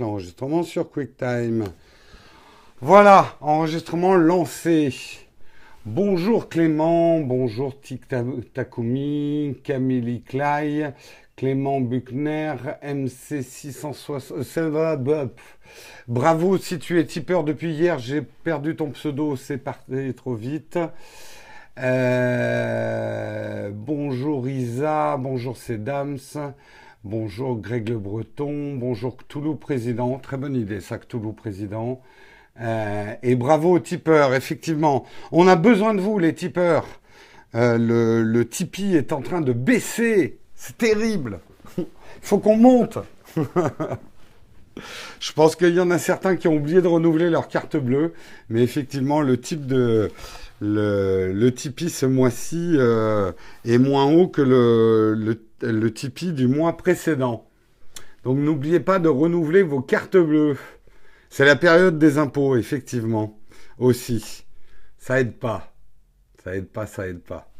l'enregistrement sur QuickTime. Voilà, enregistrement lancé. Bonjour Clément, bonjour Tic Takumi, Camille Clay, Clément Buchner, MC660. Euh, Bravo si tu es tipeur depuis hier, j'ai perdu ton pseudo, c'est parti trop vite. Euh, bonjour Isa, bonjour Sedams, bonjour Greg Le Breton, bonjour Cthulhu Président, très bonne idée ça Cthulhu Président. Euh, et bravo aux tipeurs, effectivement. On a besoin de vous les tipeurs. Euh, le, le Tipeee est en train de baisser, c'est terrible. Faut qu'on monte. Je pense qu'il y en a certains qui ont oublié de renouveler leur carte bleue, mais effectivement, le type de, le, le Tipeee ce mois-ci euh, est moins haut que le, le, le Tipeee du mois précédent. Donc n'oubliez pas de renouveler vos cartes bleues. C'est la période des impôts, effectivement, aussi. Ça aide pas. Ça aide pas, ça aide pas.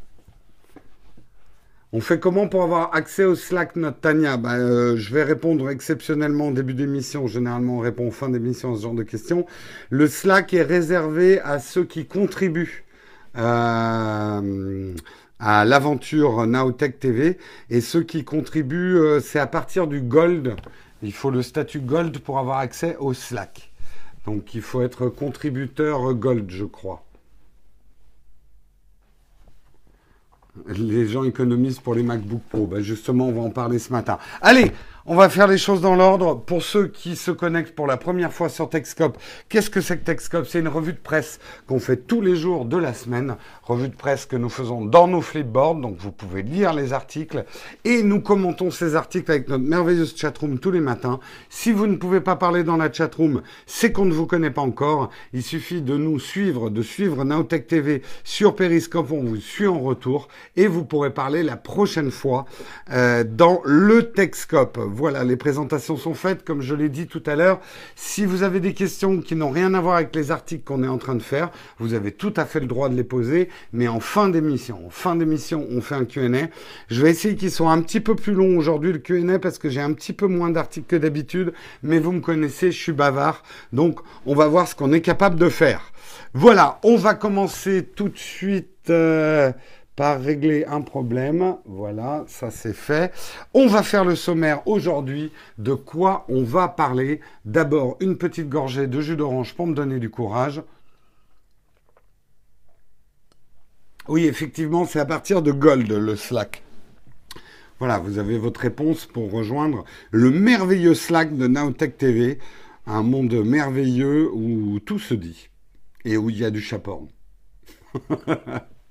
On fait comment pour avoir accès au Slack, notre Tania? Bah, euh, Je vais répondre exceptionnellement au début d'émission. Généralement, on répond fin d'émission à ce genre de questions. Le Slack est réservé à ceux qui contribuent. Euh, à l'aventure Nowtech TV. Et ceux qui contribuent, euh, c'est à partir du Gold. Il faut le statut Gold pour avoir accès au Slack. Donc il faut être contributeur Gold, je crois. Les gens économisent pour les MacBook Pro. Ben justement, on va en parler ce matin. Allez, on va faire les choses dans l'ordre. Pour ceux qui se connectent pour la première fois sur Techscope, qu'est-ce que c'est que Techscope C'est une revue de presse qu'on fait tous les jours de la semaine. Revue de presse que nous faisons dans nos flipboards, donc vous pouvez lire les articles. Et nous commentons ces articles avec notre merveilleuse chatroom tous les matins. Si vous ne pouvez pas parler dans la chatroom, c'est qu'on ne vous connaît pas encore. Il suffit de nous suivre, de suivre Nowtech TV sur Periscope. On vous suit en retour et vous pourrez parler la prochaine fois euh, dans le Techscope. Voilà, les présentations sont faites, comme je l'ai dit tout à l'heure. Si vous avez des questions qui n'ont rien à voir avec les articles qu'on est en train de faire, vous avez tout à fait le droit de les poser, mais en fin d'émission. En fin d'émission, on fait un Q&A. Je vais essayer qu'ils soient un petit peu plus longs aujourd'hui, le Q&A, parce que j'ai un petit peu moins d'articles que d'habitude, mais vous me connaissez, je suis bavard, donc on va voir ce qu'on est capable de faire. Voilà, on va commencer tout de suite... Euh, par régler un problème. Voilà, ça c'est fait. On va faire le sommaire aujourd'hui. De quoi on va parler D'abord, une petite gorgée de jus d'orange pour me donner du courage. Oui, effectivement, c'est à partir de Gold, le Slack. Voilà, vous avez votre réponse pour rejoindre le merveilleux Slack de Nowtech TV, un monde merveilleux où tout se dit et où il y a du chaperon.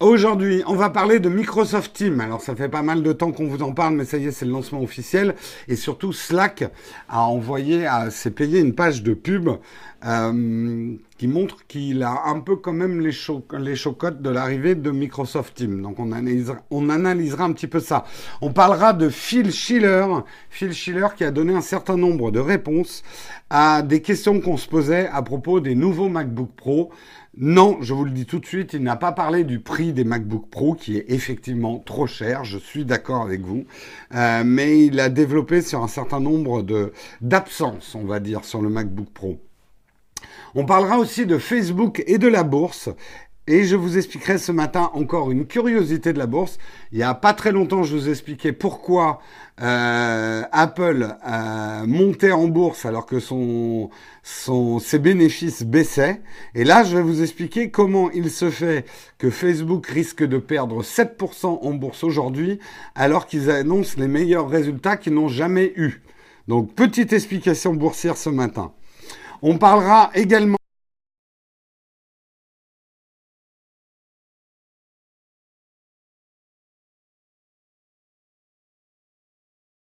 Aujourd'hui, on va parler de Microsoft Teams. Alors, ça fait pas mal de temps qu'on vous en parle, mais ça y est, c'est le lancement officiel. Et surtout, Slack a envoyé, a, s'est payé une page de pub euh, qui montre qu'il a un peu quand même les, les chocottes de l'arrivée de Microsoft Teams. Donc, on analysera, on analysera un petit peu ça. On parlera de Phil Schiller. Phil Schiller qui a donné un certain nombre de réponses à des questions qu'on se posait à propos des nouveaux MacBook Pro. Non, je vous le dis tout de suite, il n'a pas parlé du prix des MacBook Pro qui est effectivement trop cher, je suis d'accord avec vous, euh, mais il a développé sur un certain nombre d'absences, on va dire, sur le MacBook Pro. On parlera aussi de Facebook et de la bourse et je vous expliquerai ce matin encore une curiosité de la bourse. Il n'y a pas très longtemps, je vous expliquais pourquoi euh, Apple euh, montait en bourse alors que ses bénéfices baissaient. Et là, je vais vous expliquer comment il se fait que Facebook risque de perdre 7% en bourse aujourd'hui alors qu'ils annoncent les meilleurs résultats qu'ils n'ont jamais eus. Donc, petite explication boursière ce matin. On parlera également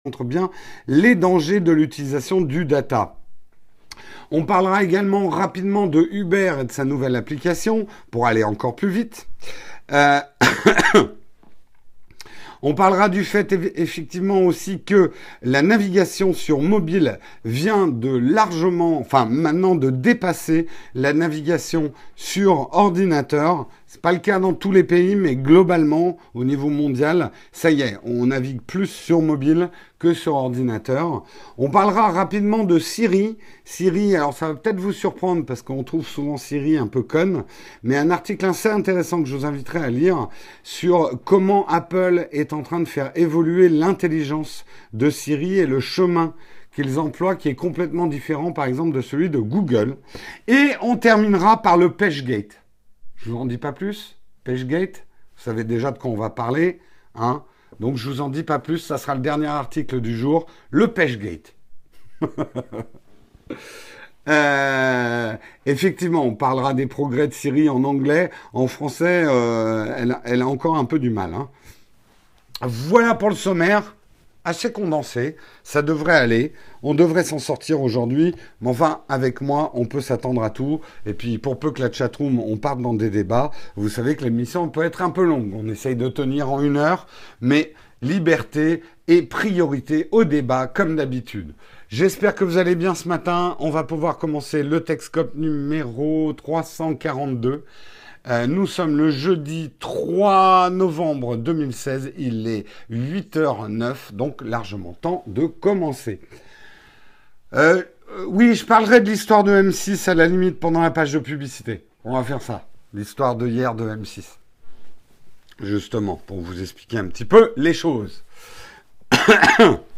montre bien les dangers de l'utilisation du data. On parlera également rapidement de Uber et de sa nouvelle application pour aller encore plus vite. Euh, on parlera du fait effectivement aussi que la navigation sur mobile vient de largement, enfin maintenant de dépasser la navigation sur ordinateur. C'est pas le cas dans tous les pays, mais globalement, au niveau mondial, ça y est, on navigue plus sur mobile que sur ordinateur. On parlera rapidement de Siri. Siri, alors ça va peut-être vous surprendre parce qu'on trouve souvent Siri un peu conne, mais un article assez intéressant que je vous inviterai à lire sur comment Apple est en train de faire évoluer l'intelligence de Siri et le chemin qu'ils emploient qui est complètement différent par exemple de celui de Google. Et on terminera par le PageGate. Je vous en dis pas plus. PageGate, vous savez déjà de quoi on va parler. Hein Donc je vous en dis pas plus. Ça sera le dernier article du jour. Le PageGate. Euh, effectivement, on parlera des progrès de Siri en anglais. En français, euh, elle, a encore un peu du mal. Hein. Voilà pour le sommaire assez condensé. Ça devrait aller. On devrait s'en sortir aujourd'hui. Mais enfin, avec moi, on peut s'attendre à tout. Et puis, pour peu que la chatroom, on parte dans des débats, vous savez que l'émission peut être un peu longue. On essaye de tenir en une heure. Mais liberté et priorité au débat, comme d'habitude. J'espère que vous allez bien ce matin. On va pouvoir commencer le Texcop numéro 342. Euh, nous sommes le jeudi 3 novembre 2016. Il est 8h09, donc largement temps de commencer. Euh, euh, oui, je parlerai de l'histoire de M6 à la limite pendant la page de publicité. On va faire ça. L'histoire de hier de M6. Justement, pour vous expliquer un petit peu les choses.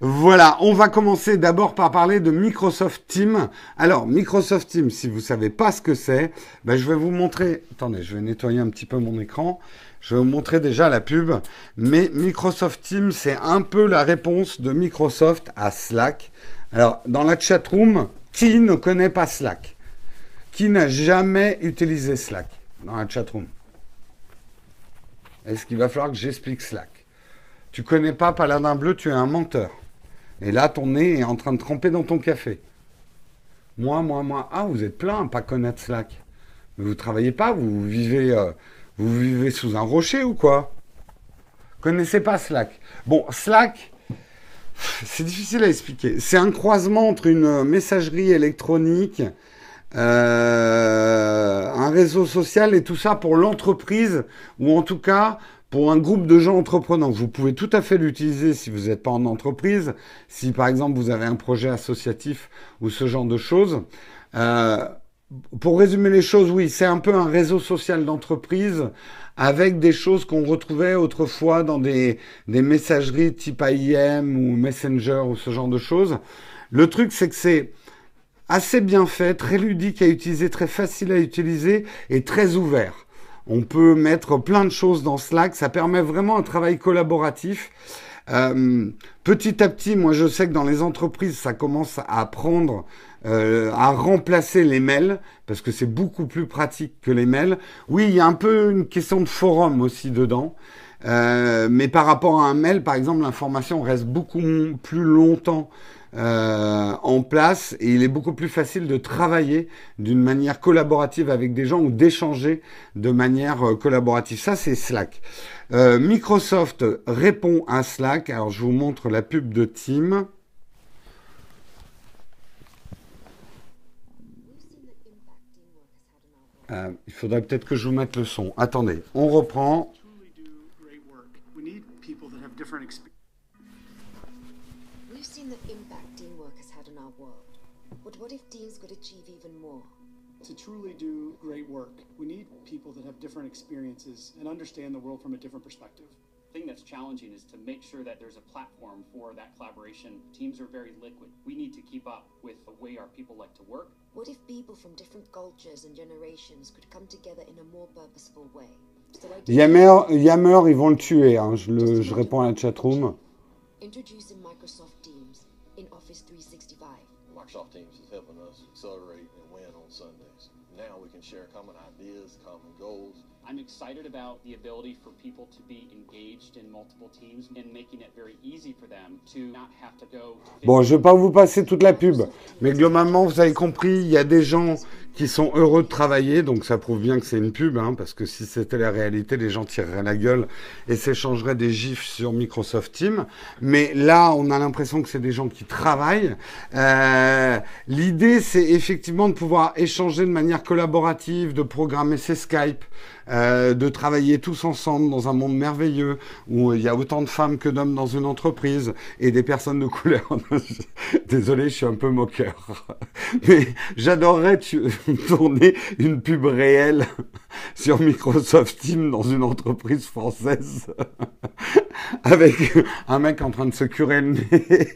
Voilà, on va commencer d'abord par parler de Microsoft Teams. Alors, Microsoft Teams, si vous ne savez pas ce que c'est, ben, je vais vous montrer. Attendez, je vais nettoyer un petit peu mon écran. Je vais vous montrer déjà la pub. Mais Microsoft Teams, c'est un peu la réponse de Microsoft à Slack. Alors, dans la chat room, qui ne connaît pas Slack? Qui n'a jamais utilisé Slack dans la chat room Est-ce qu'il va falloir que j'explique Slack? Tu connais pas Paladin Bleu, tu es un menteur. Et là, ton nez est en train de tremper dans ton café. Moi, moi, moi. Ah, vous êtes plein pas connaître Slack. Mais vous travaillez pas, vous vivez, euh, vous vivez sous un rocher ou quoi? Connaissez pas Slack Bon, Slack, c'est difficile à expliquer. C'est un croisement entre une messagerie électronique, euh, un réseau social et tout ça pour l'entreprise, ou en tout cas pour un groupe de gens entreprenants, vous pouvez tout à fait l'utiliser si vous n'êtes pas en entreprise, si par exemple vous avez un projet associatif ou ce genre de choses. Euh, pour résumer les choses, oui, c'est un peu un réseau social d'entreprise avec des choses qu'on retrouvait autrefois dans des, des messageries type IM ou Messenger ou ce genre de choses. Le truc, c'est que c'est assez bien fait, très ludique à utiliser, très facile à utiliser et très ouvert. On peut mettre plein de choses dans Slack. Ça permet vraiment un travail collaboratif. Euh, petit à petit, moi je sais que dans les entreprises, ça commence à prendre, euh, à remplacer les mails, parce que c'est beaucoup plus pratique que les mails. Oui, il y a un peu une question de forum aussi dedans. Euh, mais par rapport à un mail, par exemple, l'information reste beaucoup plus longtemps euh, en place et il est beaucoup plus facile de travailler d'une manière collaborative avec des gens ou d'échanger de manière euh, collaborative. Ça, c'est Slack. Euh, Microsoft répond à Slack. Alors, je vous montre la pub de Team. il faudrait peut-être que je vous mette le son. Attendez, on reprend. What if teams could achieve even more? To truly do great work, we need people that have different experiences and understand the world from a different perspective. The thing that's challenging is to make sure that there's a platform for that collaboration. Teams are very liquid. We need to keep up with the way our people like to work. What if people from different cultures and generations could come together in a more purposeful way? Yammer, Yammer, ils vont le tuer. Hein. Je, le, je réponds à la chatroom. Introducing Microsoft Teams in Office 365. Microsoft Teams is helping us accelerate and win on Sundays. Now we can share common ideas, common goals. I'm excited about the ability for people to be engaged in multiple teams and making it very easy for them to not have to go. Bon, je vais pas vous passer toute la pub, mais globalement, vous avez compris, il y a des gens qui sont heureux de travailler, donc ça prouve bien que c'est une pub, hein, parce que si c'était la réalité, les gens tireraient la gueule et s'échangeraient des gifs sur Microsoft Teams. Mais là, on a l'impression que c'est des gens qui travaillent. Euh, L'idée, c'est effectivement de pouvoir échanger de manière collaborative, de programmer ses Skype, euh, de travailler tous ensemble dans un monde merveilleux où il y a autant de femmes que d'hommes dans une entreprise et des personnes de couleur. Désolé, je suis un peu moqueur. Mais j'adorerais tourner une pub réelle sur Microsoft Teams dans une entreprise française avec un mec en train de se curer le nez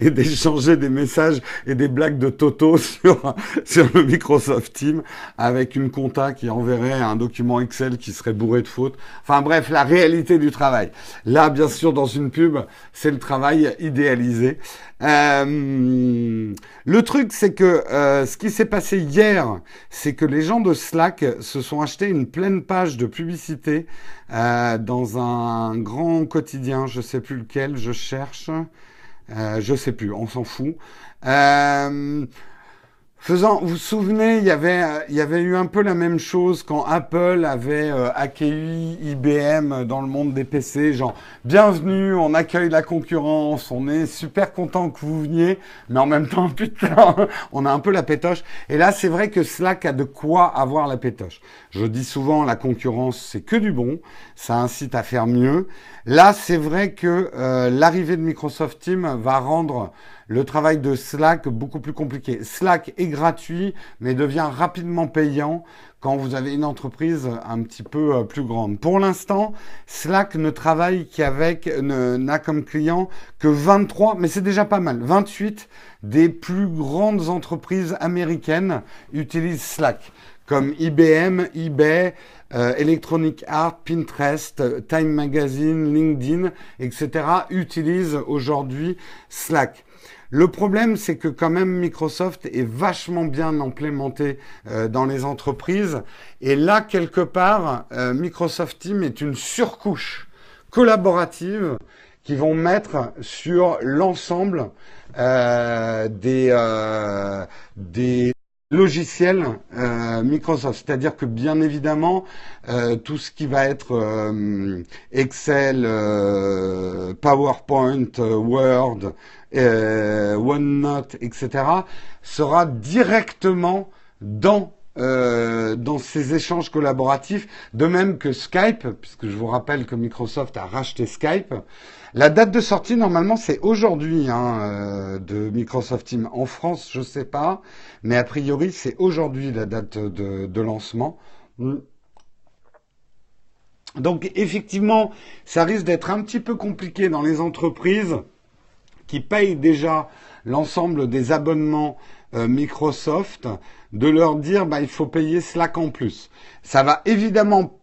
et d'échanger des messages et des blagues de Toto sur, sur le Microsoft Team avec une compta qui enverrait un document Excel qui serait bourré de fautes. Enfin bref, la réalité du travail. Là, bien sûr, dans une pub, c'est le travail idéalisé. Euh, le truc, c'est que euh, ce qui s'est passé hier, c'est que les gens de Slack se sont achetés une pleine page de publicité euh, dans un grand quotidien, je sais plus lequel, je cherche. Euh, je sais plus, on s'en fout. Faisant, vous vous souvenez, il y avait, il y avait eu un peu la même chose quand Apple avait euh, accueilli IBM dans le monde des PC, genre bienvenue, on accueille la concurrence, on est super content que vous veniez, mais en même temps, putain, on a un peu la pétoche. Et là, c'est vrai que Slack a de quoi avoir la pétoche. Je dis souvent, la concurrence, c'est que du bon, ça incite à faire mieux. Là, c'est vrai que euh, l'arrivée de Microsoft Teams va rendre le travail de Slack beaucoup plus compliqué. Slack est gratuit, mais devient rapidement payant quand vous avez une entreprise un petit peu euh, plus grande. Pour l'instant, Slack ne travaille qu'avec, n'a comme client que 23, mais c'est déjà pas mal, 28 des plus grandes entreprises américaines utilisent Slack, comme IBM, eBay, euh, Electronic Art, Pinterest, Time Magazine, LinkedIn, etc. utilisent aujourd'hui Slack. Le problème, c'est que quand même Microsoft est vachement bien implémenté euh, dans les entreprises. Et là, quelque part, euh, Microsoft Teams est une surcouche collaborative qui vont mettre sur l'ensemble des, des logiciel euh, Microsoft. C'est-à-dire que bien évidemment, euh, tout ce qui va être euh, Excel, PowerPoint, Word, OneNote, etc., sera directement dans dans ces échanges collaboratifs, de même que Skype, puisque je vous rappelle que Microsoft a racheté Skype, la date de sortie, normalement, c'est aujourd'hui hein, euh, de Microsoft Teams. En France, je ne sais pas, mais a priori, c'est aujourd'hui la date de, lancement. Hmm. Donc, effectivement, ça risque d'être un petit peu compliqué dans les entreprises qui payent déjà l'ensemble des abonnements euh, Microsoft de leur dire bah, il faut payer Slack en plus. Ça va évidemment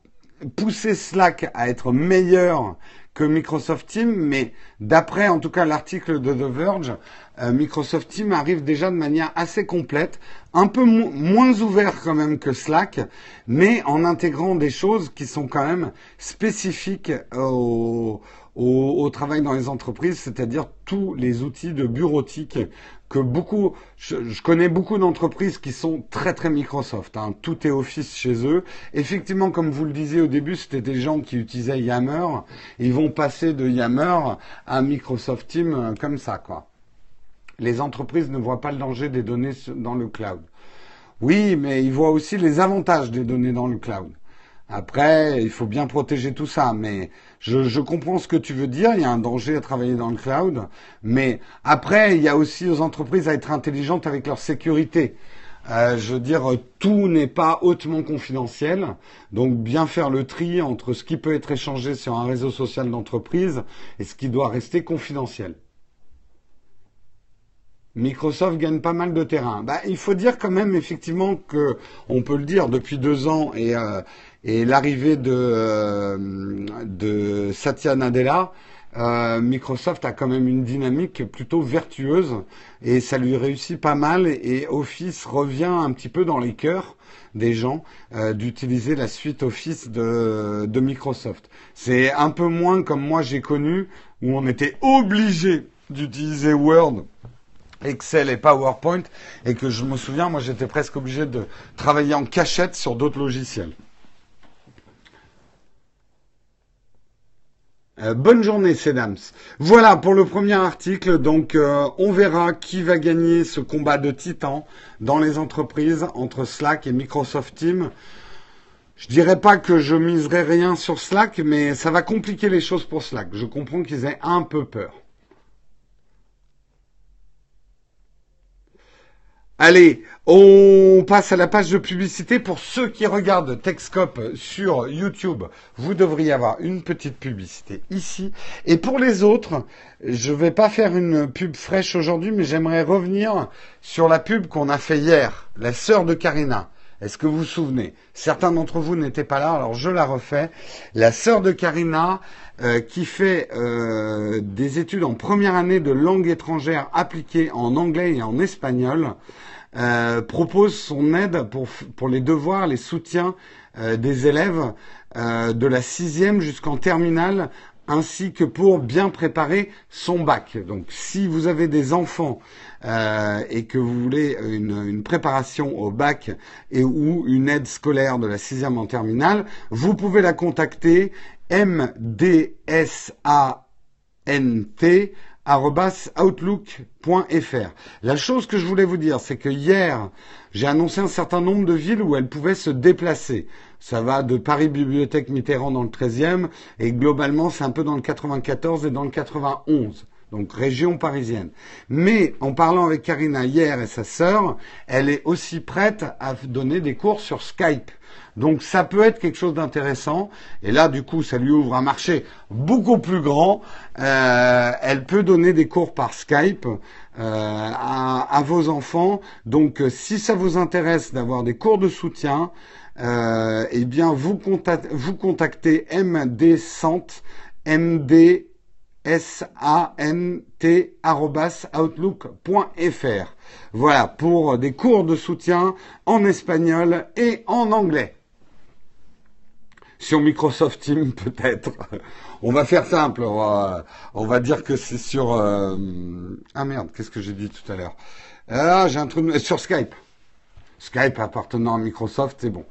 pousser Slack à être meilleur que Microsoft Teams, mais d'après en tout cas l'article de The Verge, euh, Microsoft Teams arrive déjà de manière assez complète, un peu moins ouvert quand même que Slack, mais en intégrant des choses qui sont quand même spécifiques au, au travail dans les entreprises, c'est-à-dire tous les outils de bureautique que beaucoup, je, connais beaucoup d'entreprises qui sont très très Microsoft. Hein. Tout est Office chez eux. Effectivement, comme vous le disiez au début, c'était des gens qui utilisaient Yammer. Ils vont passer de Yammer à Microsoft Teams euh, comme ça, quoi. Les entreprises ne voient pas le danger des données dans le cloud. Oui, mais ils voient aussi les avantages des données dans le cloud. Après, il faut bien protéger tout ça, mais je, comprends ce que tu veux dire. Il y a un danger à travailler dans le cloud, mais après, il y a aussi aux entreprises à être intelligentes avec leur sécurité. Euh, je veux dire, tout n'est pas hautement confidentiel, donc bien faire le tri entre ce qui peut être échangé sur un réseau social d'entreprise et ce qui doit rester confidentiel. Microsoft gagne pas mal de terrain. Bah, il faut dire quand même effectivement que on peut le dire depuis deux ans et euh, et l'arrivée de, euh, Satya Nadella, euh, Microsoft a quand même une dynamique plutôt vertueuse et ça lui réussit pas mal et Office revient un petit peu dans les cœurs des gens euh, d'utiliser la suite Office de, de Microsoft. C'est un peu moins comme moi j'ai connu où on était obligé d'utiliser Word Excel et PowerPoint et que je me souviens, moi j'étais presque obligé de travailler en cachette sur d'autres logiciels. Euh, bonne journée, Sedams. Voilà pour le premier article. Donc, euh, on verra qui va gagner ce combat de titans dans les entreprises entre Slack et Microsoft Teams. Je dirais pas que je miserai rien sur Slack, mais ça va compliquer les choses pour Slack. Je comprends qu'ils aient un peu peur. Allez, on passe à la page de publicité. Pour ceux qui regardent Techscope sur YouTube, vous devriez avoir une petite publicité ici. Et pour les autres, je ne vais pas faire une pub fraîche aujourd'hui, mais j'aimerais revenir sur la pub qu'on a fait hier, la sœur de Karina. Est-ce que vous vous souvenez? Certains d'entre vous n'étaient pas là, alors je la refais. La sœur de Karina, euh, qui fait euh, des études en première année de langue étrangère appliquée en anglais et en espagnol. Euh, propose son aide pour, pour les devoirs, les soutiens des élèves de la sixième jusqu'en terminale, ainsi que pour bien préparer son bac. Donc si vous avez des enfants et que vous voulez une, une, préparation au bac et ou une aide scolaire de la sixième en terminale, vous pouvez la contacter MDSANT outlook.fr. La chose que je voulais vous dire, c'est que hier, j'ai annoncé un certain nombre de villes où elles pouvaient se déplacer. Ça va de Paris Bibliothèque Mitterrand dans le 13e et globalement c'est un peu dans le 94 et dans le 91 donc région parisienne. Mais en parlant avec Karina hier et sa sœur, elle est aussi prête à donner des cours sur Skype. Donc ça peut être quelque chose d'intéressant. Et là, du coup, ça lui ouvre un marché beaucoup plus grand. Euh, elle peut donner des cours par Skype euh, à, vos enfants. Donc si ça vous intéresse d'avoir des cours de soutien, euh, eh bien vous, contactez, vous contactez MD MD sant.outlook.fr. Voilà, pour des cours de soutien en espagnol et en anglais. Sur Microsoft Teams, peut-être. On va faire simple. On va, dire que c'est sur... Euh, ah merde, qu'est-ce que j'ai dit tout à l'heure? Ah, j'ai un truc... Sur Skype. Skype appartenant à Microsoft, c'est bon.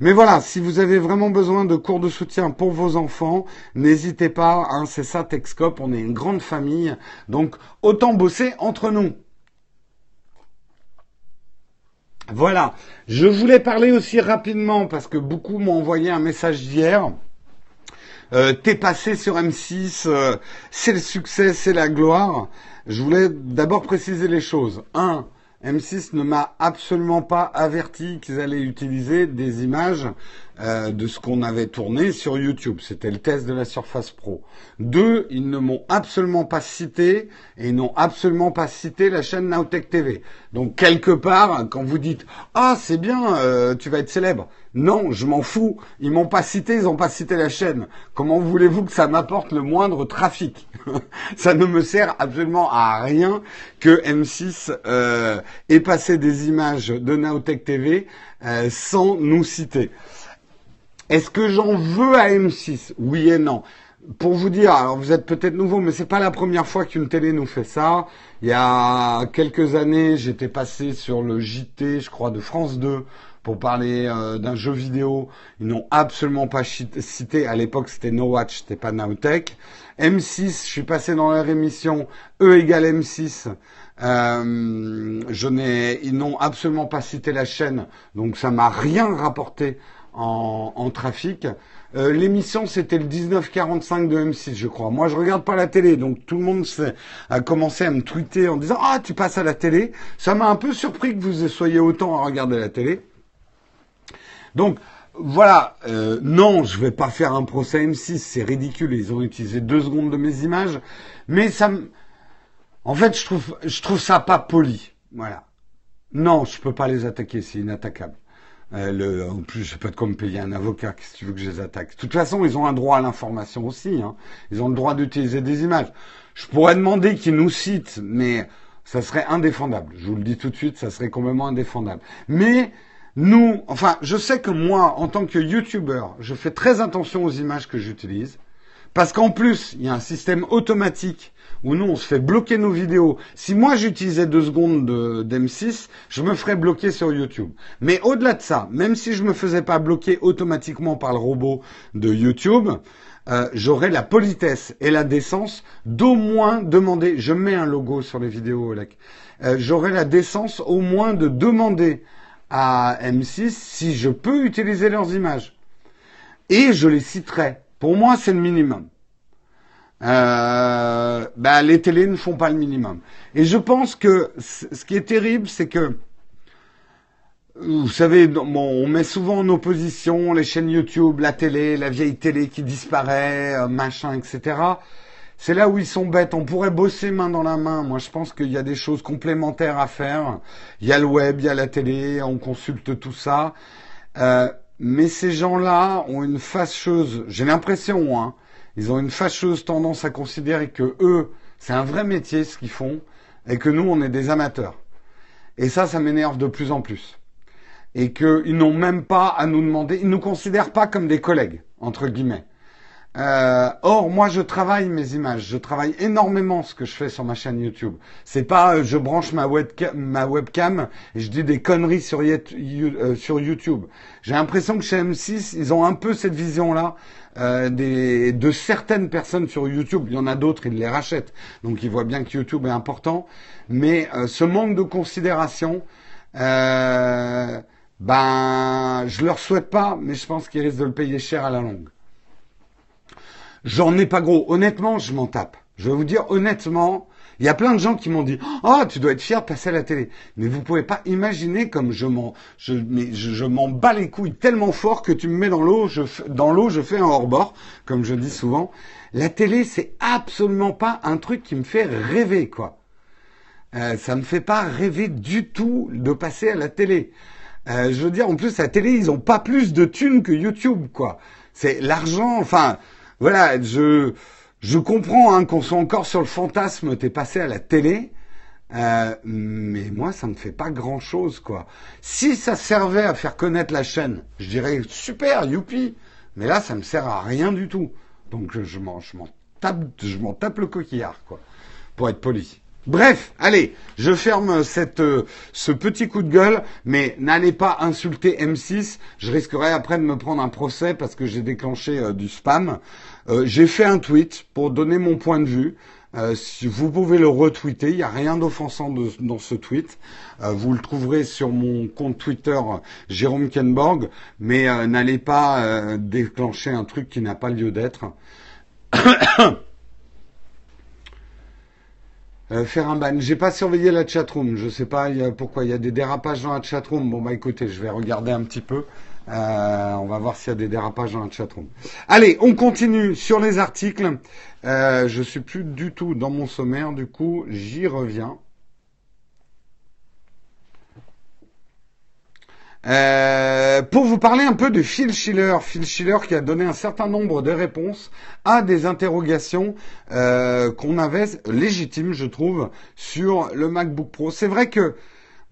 Mais voilà, si vous avez vraiment besoin de cours de soutien pour vos enfants, n'hésitez pas, hein, c'est ça Texcope, on est une grande famille, donc autant bosser entre nous. Voilà, je voulais parler aussi rapidement parce que beaucoup m'ont envoyé un message hier. Euh, T'es passé sur M6, euh, c'est le succès, c'est la gloire. Je voulais d'abord préciser les choses. Un, M6 ne m'a absolument pas averti qu'ils allaient utiliser des images euh, de ce qu'on avait tourné sur YouTube. C'était le test de la Surface Pro. Deux, ils ne m'ont absolument pas cité et n'ont absolument pas cité la chaîne Nowtech TV. Donc quelque part, quand vous dites ah c'est bien, euh, tu vas être célèbre, non, je m'en fous. Ils m'ont pas cité, ils n'ont pas cité la chaîne. Comment voulez-vous que ça m'apporte le moindre trafic? Ça ne me sert absolument à rien que M6 euh, ait passé des images de Naotech TV sans nous citer. Est-ce que j'en veux à M6 Oui et non. Pour vous dire, alors vous êtes peut-être nouveau, mais c'est pas la première fois qu'une télé nous fait ça. Il y a quelques années, j'étais passé sur le JT, je crois, de France 2 pour parler euh, d'un jeu vidéo. Ils n'ont absolument pas cité. À l'époque, c'était No Watch, c'était pas Nowtech. M6, je suis passé dans leur émission E égale M6. Euh, je n'ai, ils n'ont absolument pas cité la chaîne, donc ça m'a rien rapporté en, en trafic. Euh, l'émission, c'était le 1945 de M6, je crois. Moi, je regarde pas la télé, donc tout le monde a commencé à me tweeter en disant ah tu passes à la télé. Ça m'a un peu surpris que vous soyez autant à regarder la télé. Donc voilà, euh, non, je vais pas faire un procès M6, c'est ridicule, ils ont utilisé deux secondes de mes images, mais ça me... En fait, je trouve, je trouve ça pas poli, voilà. Non, je peux pas les attaquer, c'est inattaquable. Euh, le, en plus, je sais pas de quoi me payer un avocat, que tu veux que je les attaque? De toute façon, ils ont un droit à l'information aussi, hein. ils ont le droit d'utiliser des images. Je pourrais demander qu'ils nous citent, mais ça serait indéfendable. Je vous le dis tout de suite, ça serait complètement indéfendable. Mais nous, enfin, je sais que moi, en tant que YouTuber, je fais très attention aux images que j'utilise. Parce qu'en plus, il y a un système automatique où nous, on se fait bloquer nos vidéos. Si moi, j'utilisais deux secondes d'M6, je me ferais bloquer sur YouTube. Mais au-delà de ça, même si je me faisais pas bloquer automatiquement par le robot de YouTube, euh, j'aurais la politesse et la décence d'au moins demander, je mets un logo sur les vidéos, euh, j'aurais la décence au moins de demander à M6 si je peux utiliser leurs images. Et je les citerai. Pour moi, c'est le minimum. Euh, bah, les télés ne font pas le minimum. Et je pense que ce qui est terrible, c'est que vous savez, on met souvent en opposition les chaînes YouTube, la télé, la vieille télé qui disparaît, euh, machin, etc. C'est là où ils sont bêtes. On pourrait bosser main dans la main. Moi, je pense qu'il y a des choses complémentaires à faire. Il y a le web, il y a la télé, on consulte tout ça. Euh, mais ces gens-là ont une fâcheuse, j'ai l'impression, hein, ils ont une fâcheuse tendance à considérer que eux, c'est un vrai métier ce qu'ils font, et que nous, on est des amateurs. Et ça, ça m'énerve de plus en plus et qu'ils n'ont même pas à nous demander, ils ne nous considèrent pas comme des collègues, entre guillemets. Euh, or, moi, je travaille mes images. Je travaille énormément ce que je fais sur ma chaîne YouTube. C'est pas, euh, je branche ma webcam, ma webcam et je dis des conneries sur, euh, sur YouTube. J'ai l'impression que chez M6, ils ont un peu cette vision-là euh, des, de certaines personnes sur YouTube. Il y en a d'autres, ils les rachètent. Donc, ils voient bien que YouTube est important. Mais ce manque de considération, euh, ben, je leur souhaite pas, mais je pense qu'ils risquent de le payer cher à la longue. J'en ai pas gros. Honnêtement, je m'en tape. Je vais vous dire honnêtement, il y a plein de gens qui m'ont dit "Oh, tu dois être fier de passer à la télé." Mais vous pouvez pas imaginer comme je m'en je m'en bats les couilles tellement fort que tu me mets dans l'eau, je dans l'eau, je fais un hors-bord, comme je dis souvent. La télé, c'est absolument pas un truc qui me fait rêver quoi. Euh, ça me fait pas rêver du tout de passer à la télé. Euh, je veux dire, en plus, la télé, ils ont pas plus de thunes que YouTube, quoi. C'est l'argent, enfin, voilà, je, je comprends hein, qu'on soit encore sur le fantasme, t'es passé à la télé, euh, mais moi, ça me fait pas grand-chose, quoi. Si ça servait à faire connaître la chaîne, je dirais super, youpi. Mais là, ça me sert à rien du tout. Donc, je m'en, tape, tape le coquillard, quoi, pour être poli. Bref, allez, je ferme euh, ce petit coup de gueule, mais n'allez pas insulter M6. Je risquerai après de me prendre un procès parce que j'ai déclenché euh, du spam. Euh, j'ai fait un tweet pour donner mon point de vue. Si vous pouvez le retweeter, il n'y a rien d'offensant dans ce tweet. vous le trouverez sur mon compte Twitter Jérôme Kenborg, mais n'allez pas déclencher un truc qui n'a pas lieu d'être. Euh, faire un ban. J'ai pas surveillé la chatroom. Je sais pas pourquoi il y a des dérapages dans la chatroom. Bon bah écoutez, je vais regarder un petit peu. Euh, on va voir s'il y a des dérapages dans la chatroom. Allez, on continue sur les articles. Euh, je suis plus du tout dans mon sommaire, du coup j'y reviens. Euh, pour vous parler un peu de Phil Schiller, Phil Schiller qui a donné un certain nombre de réponses à des interrogations qu'on avait légitimes, je trouve, sur le MacBook Pro. C'est vrai que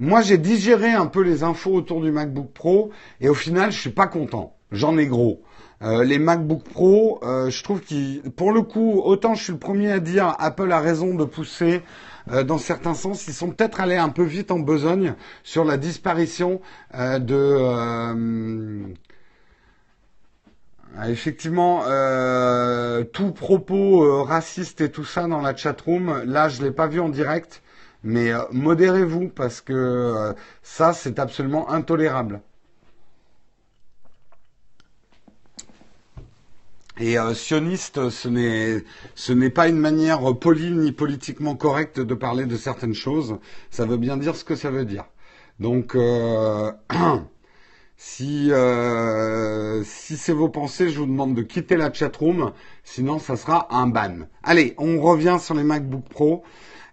moi j'ai digéré un peu les infos autour du MacBook Pro et au final je suis pas content. J'en ai gros. Euh, les MacBook Pro, je trouve qu'ils, pour le coup, autant je suis le premier à dire Apple a raison de pousser euh, dans certains sens, ils sont peut-être allés un peu vite en besogne sur la disparition euh, de euh, effectivement tout propos raciste et tout ça dans la chatroom. Là, je l'ai pas vu en direct, mais modérez-vous parce que ça, c'est absolument intolérable. Et euh, sioniste, ce n'est pas une manière polie ni politiquement correcte de parler de certaines choses. Ça veut bien dire ce que ça veut dire. Donc, euh, si euh, si c'est vos pensées, je vous demande de quitter la chatroom. Sinon, ça sera un ban. Allez, on revient sur les MacBook Pro.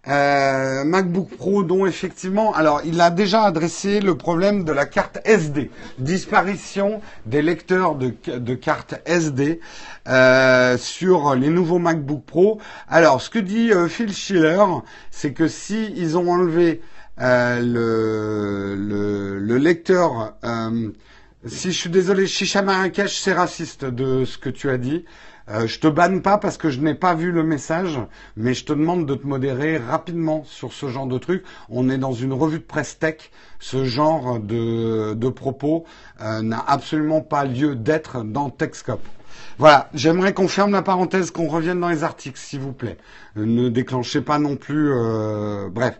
Euh, MacBook Pro dont effectivement, alors il a déjà adressé le problème de la carte SD, disparition des lecteurs de, de cartes SD euh, sur les nouveaux MacBook Pro. Alors ce que dit euh, Phil Schiller, c'est que si ils ont enlevé le, le, le, lecteur, si je suis désolé, Shisha Marrakech, c'est raciste de ce que tu as dit. Euh, je te banne pas parce que je n'ai pas vu le message, mais je te demande de te modérer rapidement sur ce genre de truc. On est dans une revue de presse tech. Ce genre de, de propos euh, n'a absolument pas lieu d'être dans Techscope. Voilà, j'aimerais qu'on ferme la parenthèse, qu'on revienne dans les articles, s'il vous plaît. Ne déclenchez pas non plus. Euh, bref,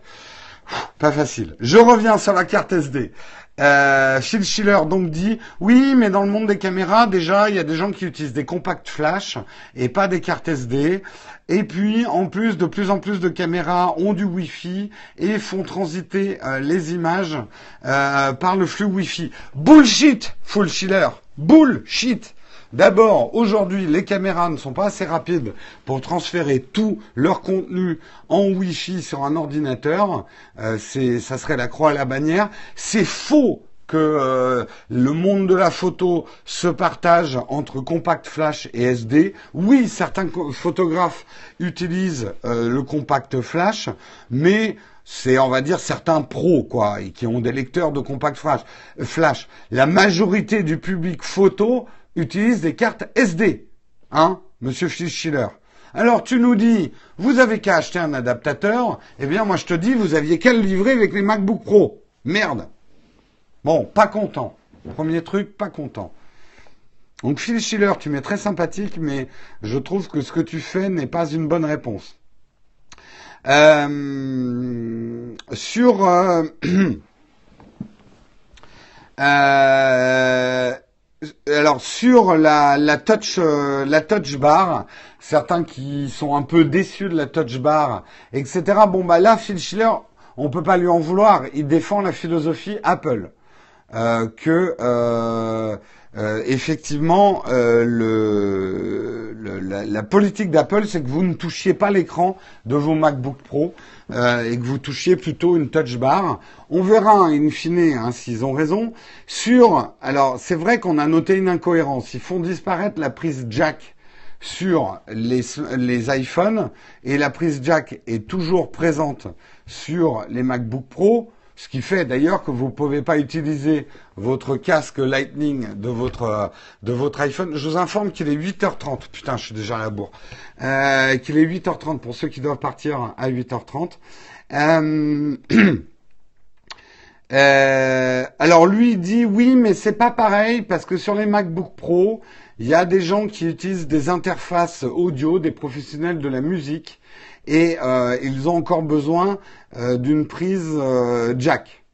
pas facile. Je reviens sur la carte SD. Euh, Phil Schiller donc dit oui, mais dans le monde des caméras, déjà, il y a des gens qui utilisent des compacts flash et pas des cartes SD. Et puis, en plus, de plus en plus de caméras ont du Wi-Fi et font transiter euh, les images euh, par le flux Wi-Fi. Bullshit, Phil Schiller. Bullshit. D'abord, aujourd'hui, les caméras ne sont pas assez rapides pour transférer tout leur contenu en Wi-Fi sur un ordinateur. Euh, ça serait la croix à la bannière. C'est faux que euh, le monde de la photo se partage entre compact flash et SD. Oui, certains photographes utilisent euh, le compact flash, mais c'est, on va dire, certains pros, quoi, et qui ont des lecteurs de compact flash. La majorité du public photo utilise des cartes SD. Hein, monsieur Schiller alors tu nous dis, vous avez qu'à acheter un adaptateur, eh bien moi je te dis, vous aviez qu'à le livrer avec les MacBook Pro. Merde. Bon, pas content. Premier truc, pas content. Donc Phil Schiller, tu m'es très sympathique, mais je trouve que ce que tu fais n'est pas une bonne réponse. Euh, sur euh, euh, alors sur la, touch euh, la touch bar, certains qui sont un peu déçus de la touch bar, etc. Bon bah là, Phil Schiller, on peut pas lui en vouloir. Il défend la philosophie Apple, euh, que euh, effectivement, la, politique d'Apple, c'est que vous ne touchiez pas l'écran de vos MacBook Pro euh, et que vous touchiez plutôt une touch bar. On verra, in fine, hein, s'ils ont raison. Sur, alors, c'est vrai qu'on a noté une incohérence. Ils font disparaître la prise jack sur les, les iPhones et la prise jack est toujours présente sur les MacBook Pro. Ce qui fait d'ailleurs que vous ne pouvez pas utiliser votre casque Lightning de votre de votre iPhone. Je vous informe qu'il est 8h30. Putain, je suis déjà à la bourre. Euh, qu'il est 8h30 pour ceux qui doivent partir à 8h30. Euh, euh, alors lui il dit oui, mais c'est pas pareil parce que sur les MacBook Pro, il y a des gens qui utilisent des interfaces audio, des professionnels de la musique et euh, ils ont encore besoin euh, d'une prise euh, jack.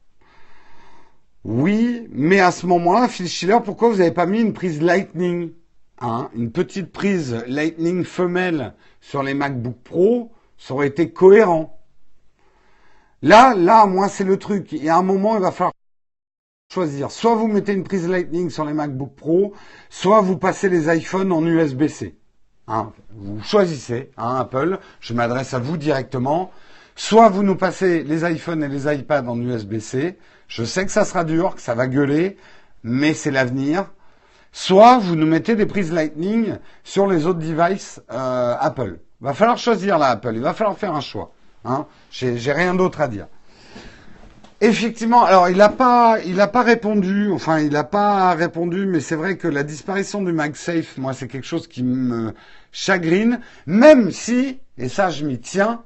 Oui, mais à ce moment-là, Phil Schiller, pourquoi vous n'avez pas mis une prise Lightning hein, Une petite prise Lightning femelle sur les MacBook Pro, ça aurait été cohérent. Là, là, moi, c'est le truc. Y a un moment, il va falloir choisir. Soit vous mettez une prise Lightning sur les MacBook Pro, soit vous passez les iPhones en USB-C. Hein, vous choisissez, hein, Apple, je m'adresse à vous directement. Soit vous nous passez les iPhones et les iPads en USB-C. Je sais que ça sera dur, que ça va gueuler, mais c'est l'avenir. Soit vous nous mettez des prises Lightning sur les autres devices euh, Apple. Va falloir choisir là, Apple. Il va falloir faire un choix. Hein. J'ai rien d'autre à dire. Effectivement, alors il n'a pas, répondu, enfin il n'a pas répondu, mais c'est vrai que la disparition du MagSafe, moi c'est quelque chose qui me chagrine, même si, et ça je m'y tiens,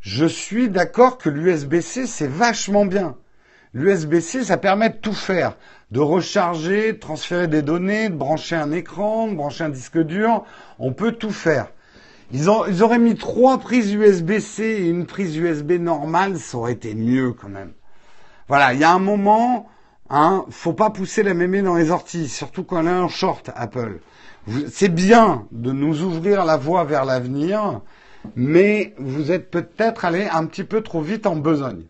je suis d'accord que l'USB-C c'est vachement bien. L'USB-C ça permet de tout faire, de recharger, de transférer des données, de brancher un écran, de brancher un disque dur, on peut tout faire. Ils, auraient mis trois prises USB-C et une prise USB normale, ça aurait été mieux quand même. Voilà, il y a un moment, hein, faut pas pousser la mémé dans les orties, surtout quand on est en short Apple. C'est bien de nous ouvrir la voie vers l'avenir, mais vous êtes peut-être allé un petit peu trop vite en besogne.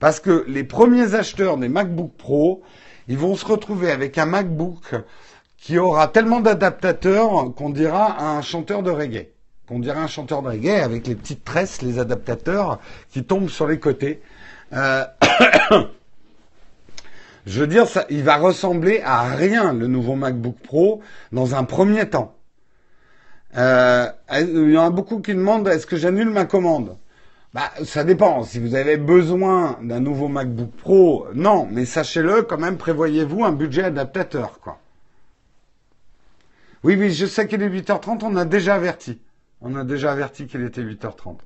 Parce que les premiers acheteurs des MacBook Pro, ils vont se retrouver avec un MacBook qui aura tellement d'adaptateurs qu'on dira un chanteur de reggae. Qu'on dira un chanteur de reggae avec les petites tresses, les adaptateurs qui tombent sur les côtés. Euh, Je veux dire, il va ressembler à rien le nouveau MacBook Pro dans un premier temps. Euh, il y en a beaucoup qui demandent est-ce que j'annule ma commande? Bah, ça dépend. Si vous avez besoin d'un nouveau MacBook Pro, non. Mais sachez-le, quand même, prévoyez-vous un budget adaptateur, quoi. Oui, oui, je sais qu'il est 8h30. On a déjà averti. On a déjà averti qu'il était 8h30.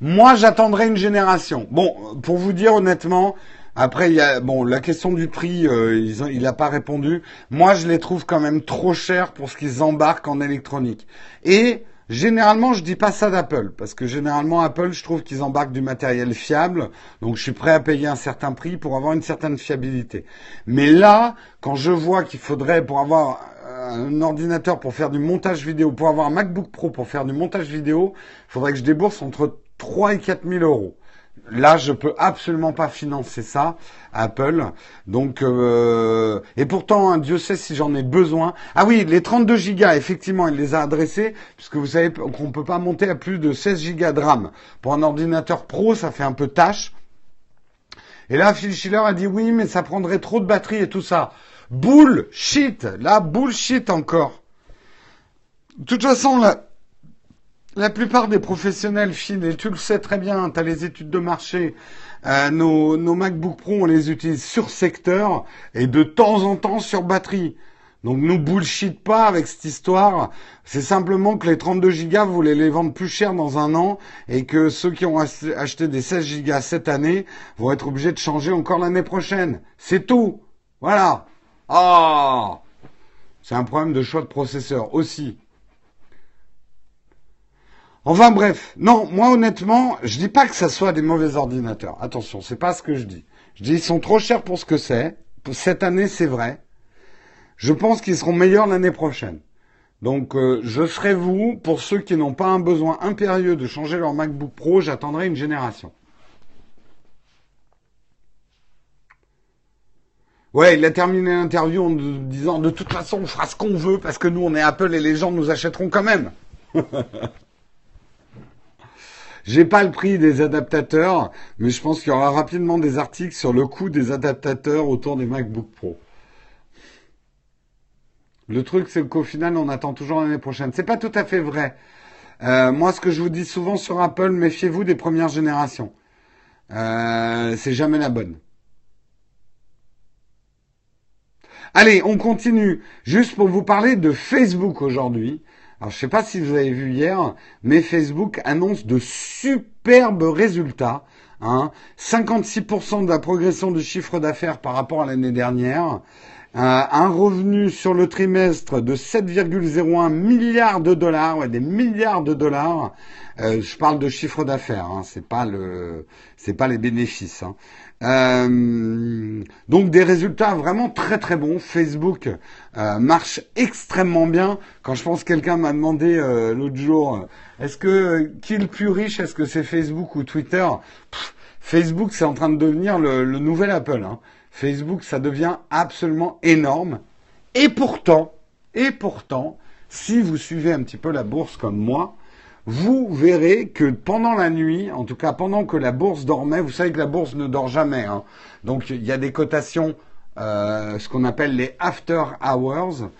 Moi, j'attendrai une génération. Bon, pour vous dire honnêtement, après, bon la question du prix, euh, il n'a pas répondu. Moi, je les trouve quand même trop chers pour ce qu'ils embarquent en électronique. Et Généralement, je dis pas ça d'Apple, parce que généralement, Apple, je trouve qu'ils embarquent du matériel fiable, donc je suis prêt à payer un certain prix pour avoir une certaine fiabilité. Mais là, quand je vois qu'il faudrait, pour avoir un ordinateur pour faire du montage vidéo, pour avoir un MacBook Pro pour faire du montage vidéo, il faudrait que je débourse entre 3 et 4 000 euros. Là, je peux absolument pas financer ça, Apple. Donc, euh, et pourtant, hein, Dieu sait si j'en ai besoin. Ah oui, les 32 gigas, effectivement, il les a adressés, puisque vous savez qu'on peut pas monter à plus de 16 gigas de RAM. Pour un ordinateur pro, ça fait un peu tâche. Et là, Phil Schiller a dit oui, mais ça prendrait trop de batterie et tout ça. Bullshit, là, bullshit encore. De toute façon, là, la plupart des professionnels, Phil, et tu le sais très bien, tu as les études de marché, euh, nos, nos MacBook Pro, on les utilise sur secteur et de temps en temps sur batterie. Donc nous bullshit pas avec cette histoire. C'est simplement que les 32 gigas, vous voulez les vendre plus cher dans un an et que ceux qui ont acheté des 16 gigas cette année vont être obligés de changer encore l'année prochaine. C'est tout. Voilà. Ah. C'est un problème de choix de processeur aussi. Enfin bref, non, moi honnêtement, je dis pas que ça soit des mauvais ordinateurs. Attention, c'est pas ce que je dis. Je dis ils sont trop chers pour ce que c'est. Cette année, c'est vrai. Je pense qu'ils seront meilleurs l'année prochaine. Donc euh, je serai vous, pour ceux qui n'ont pas un besoin impérieux de changer leur MacBook Pro, j'attendrai une génération. Ouais, il a terminé l'interview en disant de toute façon on fera ce qu'on veut parce que nous on est Apple et les gens nous achèteront quand même. J'ai pas le prix des adaptateurs, mais je pense qu'il y aura rapidement des articles sur le coût des adaptateurs autour des MacBook Pro. Le truc, c'est qu'au final, on attend toujours l'année prochaine. C'est pas tout à fait vrai. Euh, moi, ce que je vous dis souvent sur Apple, méfiez-vous des premières générations. Euh, c'est jamais la bonne. Allez, on continue. Juste pour vous parler de Facebook aujourd'hui. Alors, je ne sais pas si vous avez vu hier, mais Facebook annonce de superbes résultats. Hein. 56% de la progression du chiffre d'affaires par rapport à l'année dernière. Euh, un revenu sur le trimestre de 7,01 milliards de dollars, ouais, des milliards de dollars. Euh, je parle de chiffre d'affaires, hein, c'est pas le, c'est pas les bénéfices. Hein. Euh, donc des résultats vraiment très très bons. Facebook euh, marche extrêmement bien. Quand je pense quelqu'un m'a demandé euh, l'autre jour, est-ce que qui est le plus riche Est-ce que c'est Facebook ou Twitter? Facebook, c'est en train de devenir le, nouvel Apple. Hein. Facebook, ça devient absolument énorme. Et pourtant, et pourtant, si vous suivez un petit peu la bourse comme moi, vous verrez que pendant la nuit, en tout cas pendant que la bourse dormait, vous savez que la bourse ne dort jamais. Hein. Donc il y a des cotations, euh, ce qu'on appelle les after hours.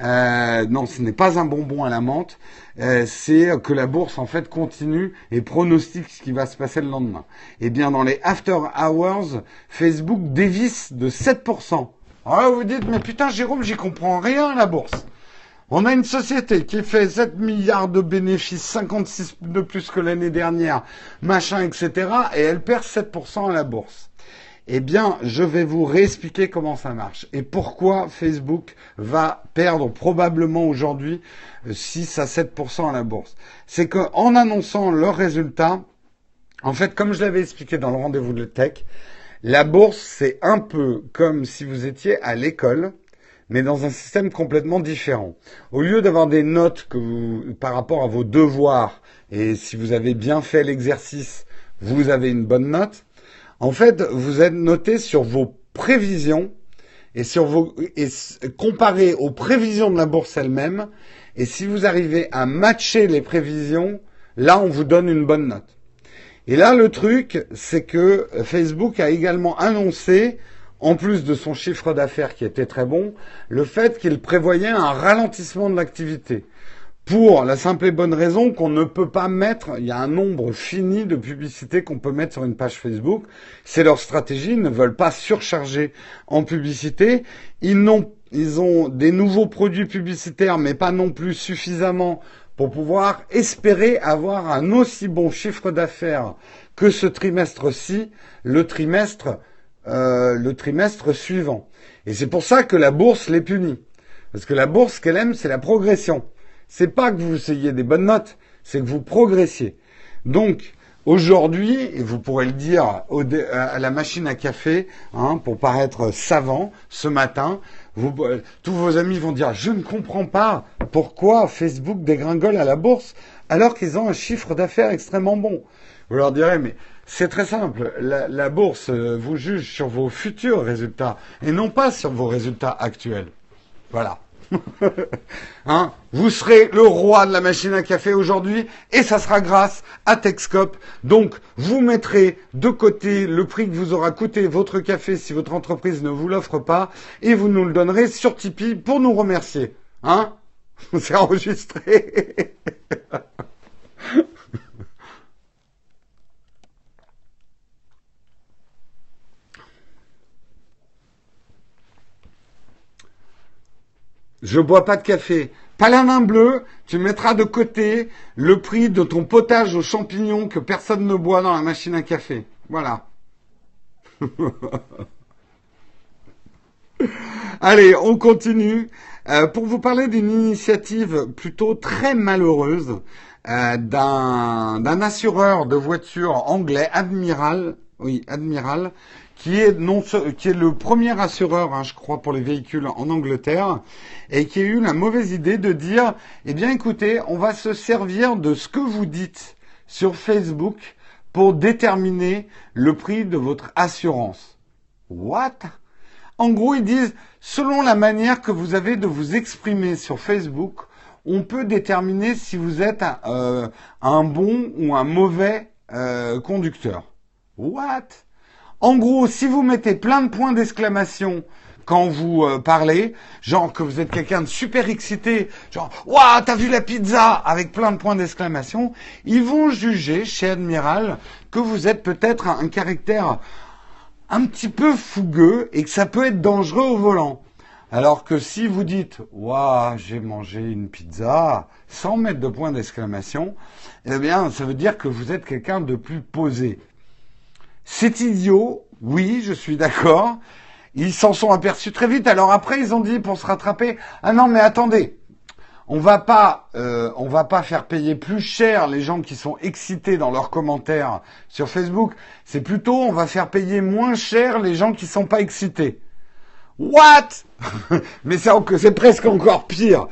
Euh, non, ce n'est pas un bonbon à la menthe. Euh, c'est que la bourse en fait continue et pronostique ce qui va se passer le lendemain. Eh bien, dans les after hours, Facebook dévisse de 7%. Alors vous dites, mais putain, Jérôme, j'y comprends rien à la bourse. On a une société qui fait 7 milliards de bénéfices, 56 de plus que l'année dernière, machin, etc. Et elle perd 7% à la bourse. Eh bien, je vais vous réexpliquer comment ça marche et pourquoi Facebook va perdre probablement aujourd'hui 6 à 7% à la bourse. C'est qu'en annonçant leurs résultats, en fait, comme je l'avais expliqué dans le rendez-vous de tech, la bourse, c'est un peu comme si vous étiez à l'école mais dans un système complètement différent. Au lieu d'avoir des notes que vous, par rapport à vos devoirs, et si vous avez bien fait l'exercice, vous avez une bonne note, en fait, vous êtes noté sur vos prévisions et sur vos, et comparé aux prévisions de la bourse elle-même, et si vous arrivez à matcher les prévisions, là, on vous donne une bonne note. Et là, le truc, c'est que Facebook a également annoncé en plus de son chiffre d'affaires qui était très bon, le fait qu'il prévoyait un ralentissement de l'activité. Pour la simple et bonne raison qu'on ne peut pas mettre, il y a un nombre fini de publicités qu'on peut mettre sur une page Facebook. C'est leur stratégie, ils ne veulent pas surcharger en publicité. Ils, ont, ils ont des nouveaux produits publicitaires, mais pas non plus suffisamment pour pouvoir espérer avoir un aussi bon chiffre d'affaires que ce trimestre-ci, le trimestre euh, le trimestre suivant. Et c'est pour ça que la bourse les punit. Parce que la bourse, qu'elle aime, c'est la progression. c'est pas que vous ayez des bonnes notes, c'est que vous progressiez. Donc, aujourd'hui, et vous pourrez le dire à la machine à café, hein, pour paraître savant, ce matin, tous vos amis vont dire, je ne comprends pas pourquoi Facebook dégringole à la bourse alors qu'ils ont un chiffre d'affaires extrêmement bon. Vous leur direz, mais c'est très simple. La, bourse euh, vous juge sur vos futurs résultats et non pas sur vos résultats actuels. Voilà. hein? Vous serez le roi de la machine à café aujourd'hui et ça sera grâce à Texcop. Donc, vous mettrez de côté le prix que vous aura coûté votre café si votre entreprise ne vous l'offre pas et vous nous le donnerez sur Tipeee pour nous remercier. Hein? C'est enregistré. Je bois pas de café. Paladin bleu, tu mettras de côté le prix de ton potage aux champignons que personne ne boit dans la machine à café. Voilà. Allez, on continue. Euh, pour vous parler d'une initiative plutôt très malheureuse euh, d'un assureur de voitures anglais, Admiral, oui, Admiral, qui est le premier assureur, hein, je crois, pour les véhicules en Angleterre, et qui a eu la mauvaise idée de dire, eh bien, écoutez, on va se servir de ce que vous dites sur Facebook pour déterminer le prix de votre assurance. What? En gros, ils disent, selon la manière que vous avez de vous exprimer sur Facebook, on peut déterminer si vous êtes un, euh, bon ou un mauvais euh, conducteur. What? En gros, si vous mettez plein de points d'exclamation quand vous euh, parlez, genre que vous êtes quelqu'un de super excité, genre waouh, t'as vu la pizza avec plein de points d'exclamation, ils vont juger chez Admiral que vous êtes peut-être un, caractère un petit peu fougueux et que ça peut être dangereux au volant. Alors que si vous dites waouh, j'ai mangé une pizza sans mettre de points d'exclamation, eh bien, ça veut dire que vous êtes quelqu'un de plus posé. C'est idiot, oui, je suis d'accord. Ils s'en sont aperçus très vite. Alors après, ils ont dit pour se rattraper, ah non, mais attendez, on va pas, euh, on va pas faire payer plus cher les gens qui sont excités dans leurs commentaires sur Facebook. C'est plutôt, on va faire payer moins cher les gens qui sont pas excités. What? Mais c'est presque encore pire.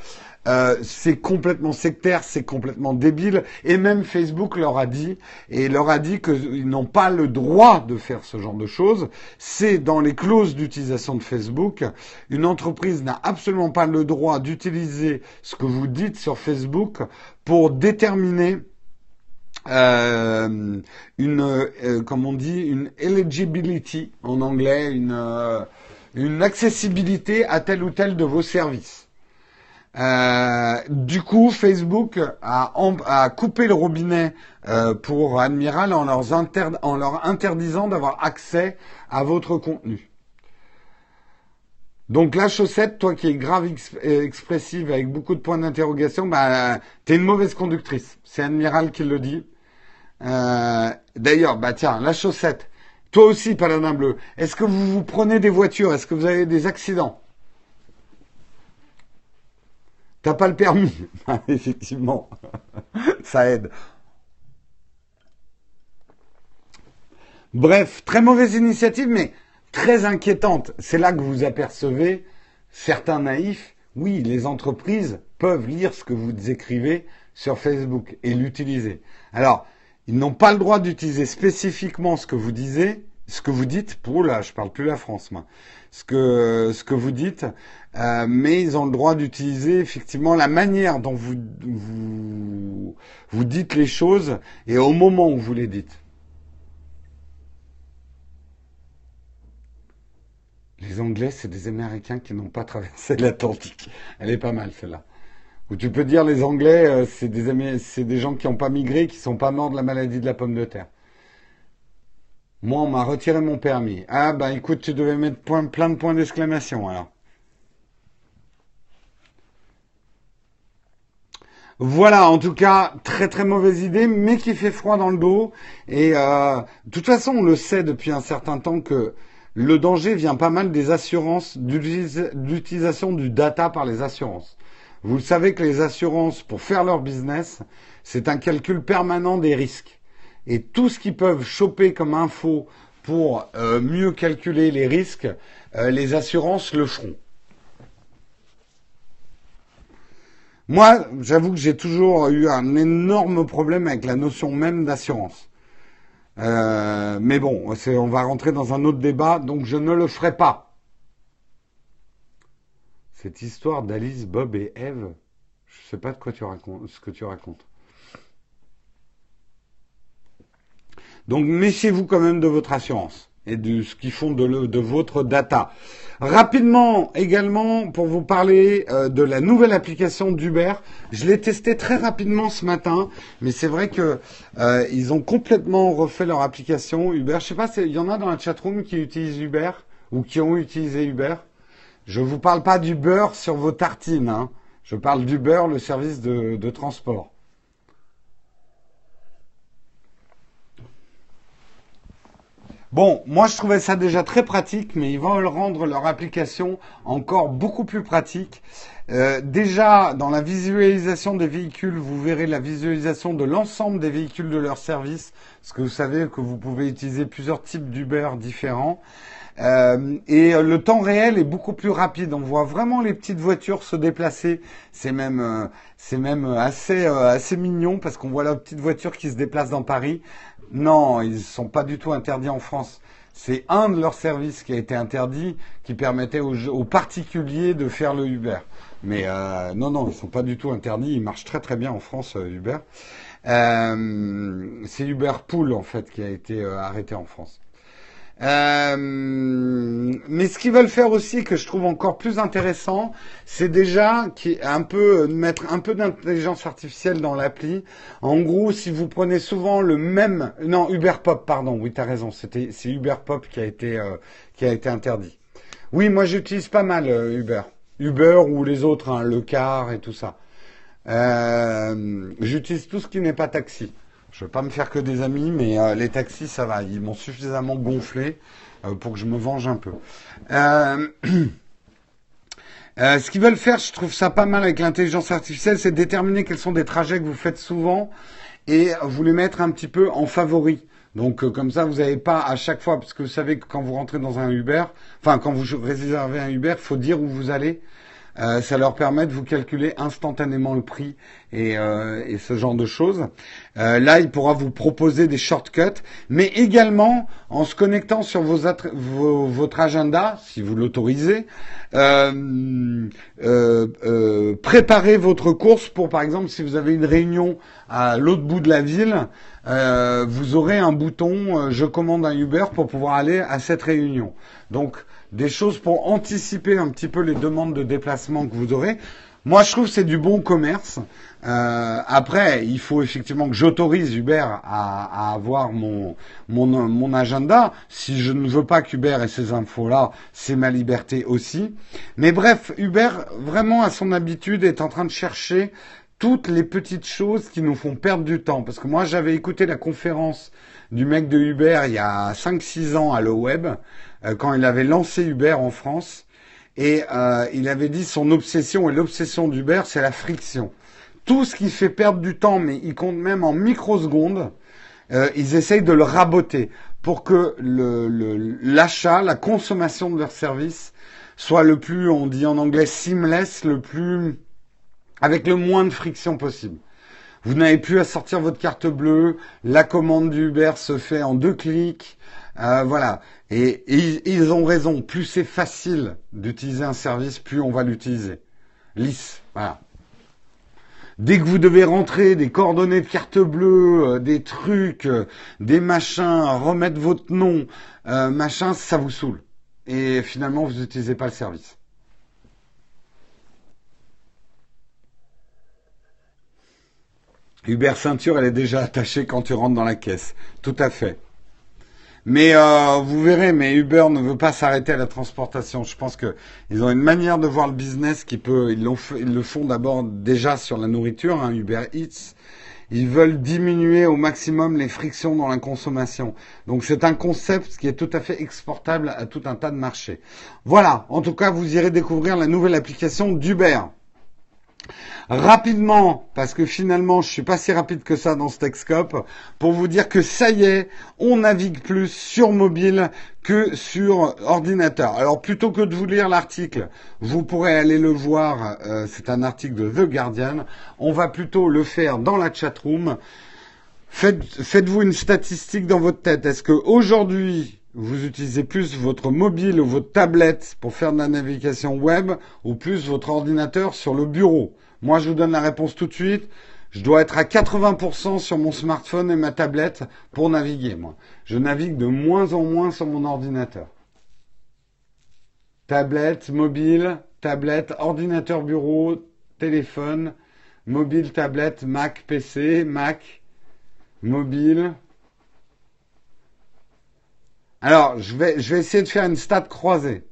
Euh, c'est complètement sectaire, c'est complètement débile. Et même Facebook leur a dit, et leur a dit qu'ils n'ont pas le droit de faire ce genre de choses. C'est dans les clauses d'utilisation de Facebook. Une entreprise n'a absolument pas le droit d'utiliser ce que vous dites sur Facebook pour déterminer euh, une, euh, comme on dit, une eligibility en anglais, une, une accessibilité à tel ou tel de vos services. Euh, du coup, Facebook a, coupé le robinet euh, pour Admiral en, leur interdisant d'avoir accès à votre contenu. Donc la chaussette, toi qui es grave euh, expressive avec beaucoup de points d'interrogation, bah t'es une mauvaise conductrice. C'est Admiral qui le dit. D'ailleurs, bah tiens, la chaussette. Toi aussi, Paladin Bleu. Est-ce que vous vous prenez des voitures? Est-ce que vous avez des accidents? T'as pas le permis Effectivement, ça aide. Bref, très mauvaise initiative, mais très inquiétante. C'est là que vous apercevez certains naïfs. Oui, les entreprises peuvent lire ce que vous écrivez sur Facebook et l'utiliser. Alors, ils n'ont pas le droit d'utiliser spécifiquement ce que vous disiez, ce que vous dites. Pour là, je parle plus la France, moi. Ce que vous dites, euh, mais ils ont le droit d'utiliser effectivement la manière dont vous, vous, dites les choses et au moment où vous les dites. Les Anglais, c'est des Américains qui n'ont pas traversé l'Atlantique. Elle est pas mal celle-là. Ou tu peux dire les Anglais, euh, c'est des, c'est des gens qui n'ont pas migré, qui sont pas morts de la maladie de la pomme de terre. Moi, on m'a retiré mon permis. Ah bah écoute, tu devais mettre plein de points d'exclamation alors. Voilà, en tout cas, très très mauvaise idée, mais qui fait froid dans le dos. Et euh, de toute façon, on le sait depuis un certain temps que le danger vient pas mal des assurances, de l'utilisation du data par les assurances. Vous le savez que les assurances, pour faire leur business, c'est un calcul permanent des risques. Et tout ce qu'ils peuvent choper comme info pour euh, mieux calculer les risques, euh, les assurances le feront. Moi, j'avoue que j'ai toujours eu un énorme problème avec la notion même d'assurance. Euh, mais bon, on va rentrer dans un autre débat, donc je ne le ferai pas. Cette histoire d'Alice, Bob et Eve, je ne sais pas de quoi tu racontes, ce que tu racontes. Donc méfiez-vous quand même de votre assurance et de ce qu'ils font de, votre data. Rapidement également pour vous parler euh, de la nouvelle application d'Uber. Je l'ai testé très rapidement ce matin, mais c'est vrai que euh, ils ont complètement refait leur application Uber. Je sais pas, il y en a dans la chatroom qui utilisent Uber ou qui ont utilisé Uber. Je vous parle pas du beurre sur vos tartines. Hein. Je parle d'Uber, le service de transport. Bon, moi je trouvais ça déjà très pratique, mais ils vont rendre leur application encore beaucoup plus pratique. Euh, déjà, dans la visualisation des véhicules, vous verrez la visualisation de l'ensemble des véhicules de leur service, parce que vous savez que vous pouvez utiliser plusieurs types d'Uber différents. Euh, et le temps réel est beaucoup plus rapide. On voit vraiment les petites voitures se déplacer. C'est même, euh, c'est même assez, assez mignon parce qu'on voit la petite voiture qui se déplace dans Paris non, ils ne sont pas du tout interdits en France. C'est un de leurs services qui a été interdit, qui permettait aux, particuliers de faire le Uber. Mais euh, non, non, ils ne sont pas du tout interdits. Ils marchent très très bien en France, euh, Uber. Euh, c'est Uber Pool en fait qui a été arrêté en France. Euh, mais ce qu'ils veulent faire aussi, que je trouve encore plus intéressant, c'est déjà un peu mettre un peu d'intelligence artificielle dans l'appli. En gros, si vous prenez souvent le même, non Uber Pop, pardon, oui t'as raison, c'était c'est Uber Pop qui a été euh, qui a été interdit. Oui, moi j'utilise pas mal euh, Uber, Uber ou les autres, hein, le car et tout ça. j'utilise tout ce qui n'est pas taxi. Je veux pas me faire que des amis, mais euh, les taxis, ça va. Ils m'ont suffisamment gonflé euh, pour que je me venge un peu. Euh, ce qu'ils veulent faire, je trouve ça pas mal avec l'intelligence artificielle, c'est déterminer quels sont des trajets que vous faites souvent et vous les mettre un petit peu en favori. Donc comme ça, vous n'avez pas à chaque fois, parce que vous savez que quand vous rentrez dans un Uber, enfin quand vous réservez un Uber, faut dire où vous allez. Euh, ça leur permet de vous calculer instantanément le prix et, euh, ce genre de choses. Euh, là, il pourra vous proposer des shortcuts, mais également en se connectant sur votre agenda, si vous l'autorisez, euh, préparer votre course pour, par exemple, si vous avez une réunion à l'autre bout de la ville, vous aurez un bouton "Je commande un Uber" pour pouvoir aller à cette réunion. Donc des choses pour anticiper un petit peu les demandes de déplacement que vous aurez. Moi, je trouve que c'est du bon commerce. Euh, après, il faut effectivement que j'autorise Uber à, avoir mon, mon, mon, agenda. Si je ne veux pas qu'Uber ait ces infos-là, c'est ma liberté aussi. Mais bref, Uber, vraiment à son habitude, est en train de chercher toutes les petites choses qui nous font perdre du temps. Parce que moi, j'avais écouté la conférence du mec de Uber il y a 5-6 ans à le web, euh, quand il avait lancé Uber en France. Et euh, il avait dit son obsession et l'obsession d'Uber, c'est la friction. Tout ce qui fait perdre du temps, mais il compte même en microsecondes, euh, ils essayent de le raboter pour que l'achat, le, la consommation de leurs services soit le plus, on dit en anglais, seamless, le plus, avec le moins de friction possible. Vous n'avez plus à sortir votre carte bleue. La commande d'Uber se fait en deux clics. Euh, voilà. Et, ils ont raison. Plus c'est facile d'utiliser un service, plus on va l'utiliser. Lisse. Voilà. Dès que vous devez rentrer des coordonnées de carte bleue, euh, des trucs, euh, des machins, remettre votre nom, machin, ça vous saoule. Et finalement, vous n'utilisez pas le service. Uber ceinture, elle est déjà attachée quand tu rentres dans la caisse. Tout à fait. Mais euh, vous verrez, mais Uber ne veut pas s'arrêter à la transportation. Je pense que ils ont une manière de voir le business qui peut. Ils, le font d'abord déjà sur la nourriture, hein, Uber Eats. Ils veulent diminuer au maximum les frictions dans la consommation. Donc c'est un concept qui est tout à fait exportable à tout un tas de marchés. Voilà. En tout cas, vous irez découvrir la nouvelle application d'Uber. Rapidement, parce que finalement je suis pas si rapide que ça dans ce Texcope, pour vous dire que ça y est, on navigue plus sur mobile que sur ordinateur. Alors plutôt que de vous lire l'article, vous pourrez aller le voir, euh, c'est un article de The Guardian, on va plutôt le faire dans la chatroom. Faites, faites-vous une statistique dans votre tête. Est-ce que aujourd'hui vous utilisez plus votre mobile ou votre tablette pour faire de la navigation web ou plus votre ordinateur sur le bureau? Moi, je vous donne la réponse tout de suite. Je dois être à 80% sur mon smartphone et ma tablette pour naviguer, moi. Je navigue de moins en moins sur mon ordinateur. Tablette, mobile, tablette, ordinateur bureau, téléphone, mobile, tablette, Mac, PC, Mac, mobile. Alors, je vais, je vais essayer de faire une stat croisée.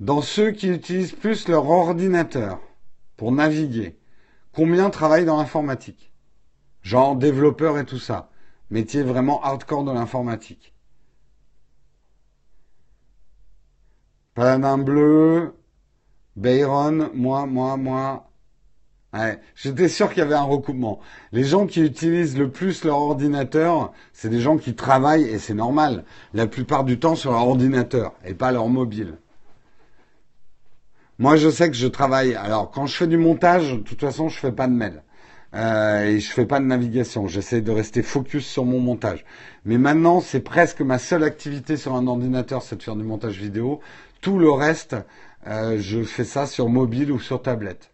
Dans ceux qui utilisent plus leur ordinateur, pour naviguer, combien travaillent dans l'informatique? Genre développeur et tout ça. Métier vraiment hardcore de l'informatique. Paladin bleu, Bayron, moi, moi, moi. Ouais, j'étais sûr qu'il y avait un recoupement. Les gens qui utilisent le plus leur ordinateur, c'est des gens qui travaillent et c'est normal. La plupart du temps sur leur ordinateur et pas leur mobile. Moi, je sais que je travaille. Alors, quand je fais du montage, de toute façon, je fais pas de mail. Euh, et je fais pas de navigation. J'essaie de rester focus sur mon montage. Mais maintenant, c'est presque ma seule activité sur un ordinateur, c'est de faire du montage vidéo. Tout le reste, euh, je fais ça sur mobile ou sur tablette.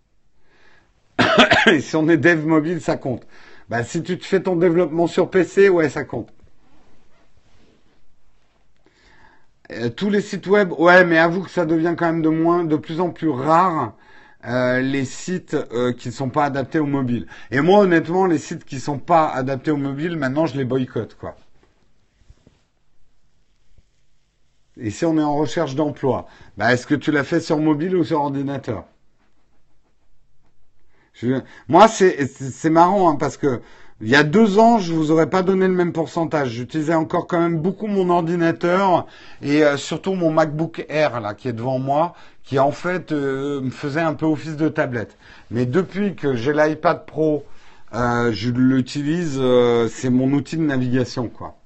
et si on est dev mobile, ça compte. Bah, si tu te fais ton développement sur PC, ouais, ça compte. Euh, tous les sites web, ouais, mais avoue que ça devient quand même de plus en plus rare euh, les sites euh, qui ne sont pas adaptés au mobile. Et moi, honnêtement, les sites qui sont pas adaptés au mobile, maintenant, je les boycotte, quoi. Et si on est en recherche d'emploi, bah, est-ce que tu l'as fait sur mobile ou sur ordinateur? Moi, c'est marrant hein, parce que il y a deux ans, je vous aurais pas donné le même pourcentage. J'utilisais encore quand même beaucoup mon ordinateur et euh, surtout mon MacBook Air là qui est devant moi, qui en fait euh, me faisait un peu office de tablette. Mais depuis que j'ai l'iPad Pro, euh, je l'utilise, c'est mon outil de navigation quoi.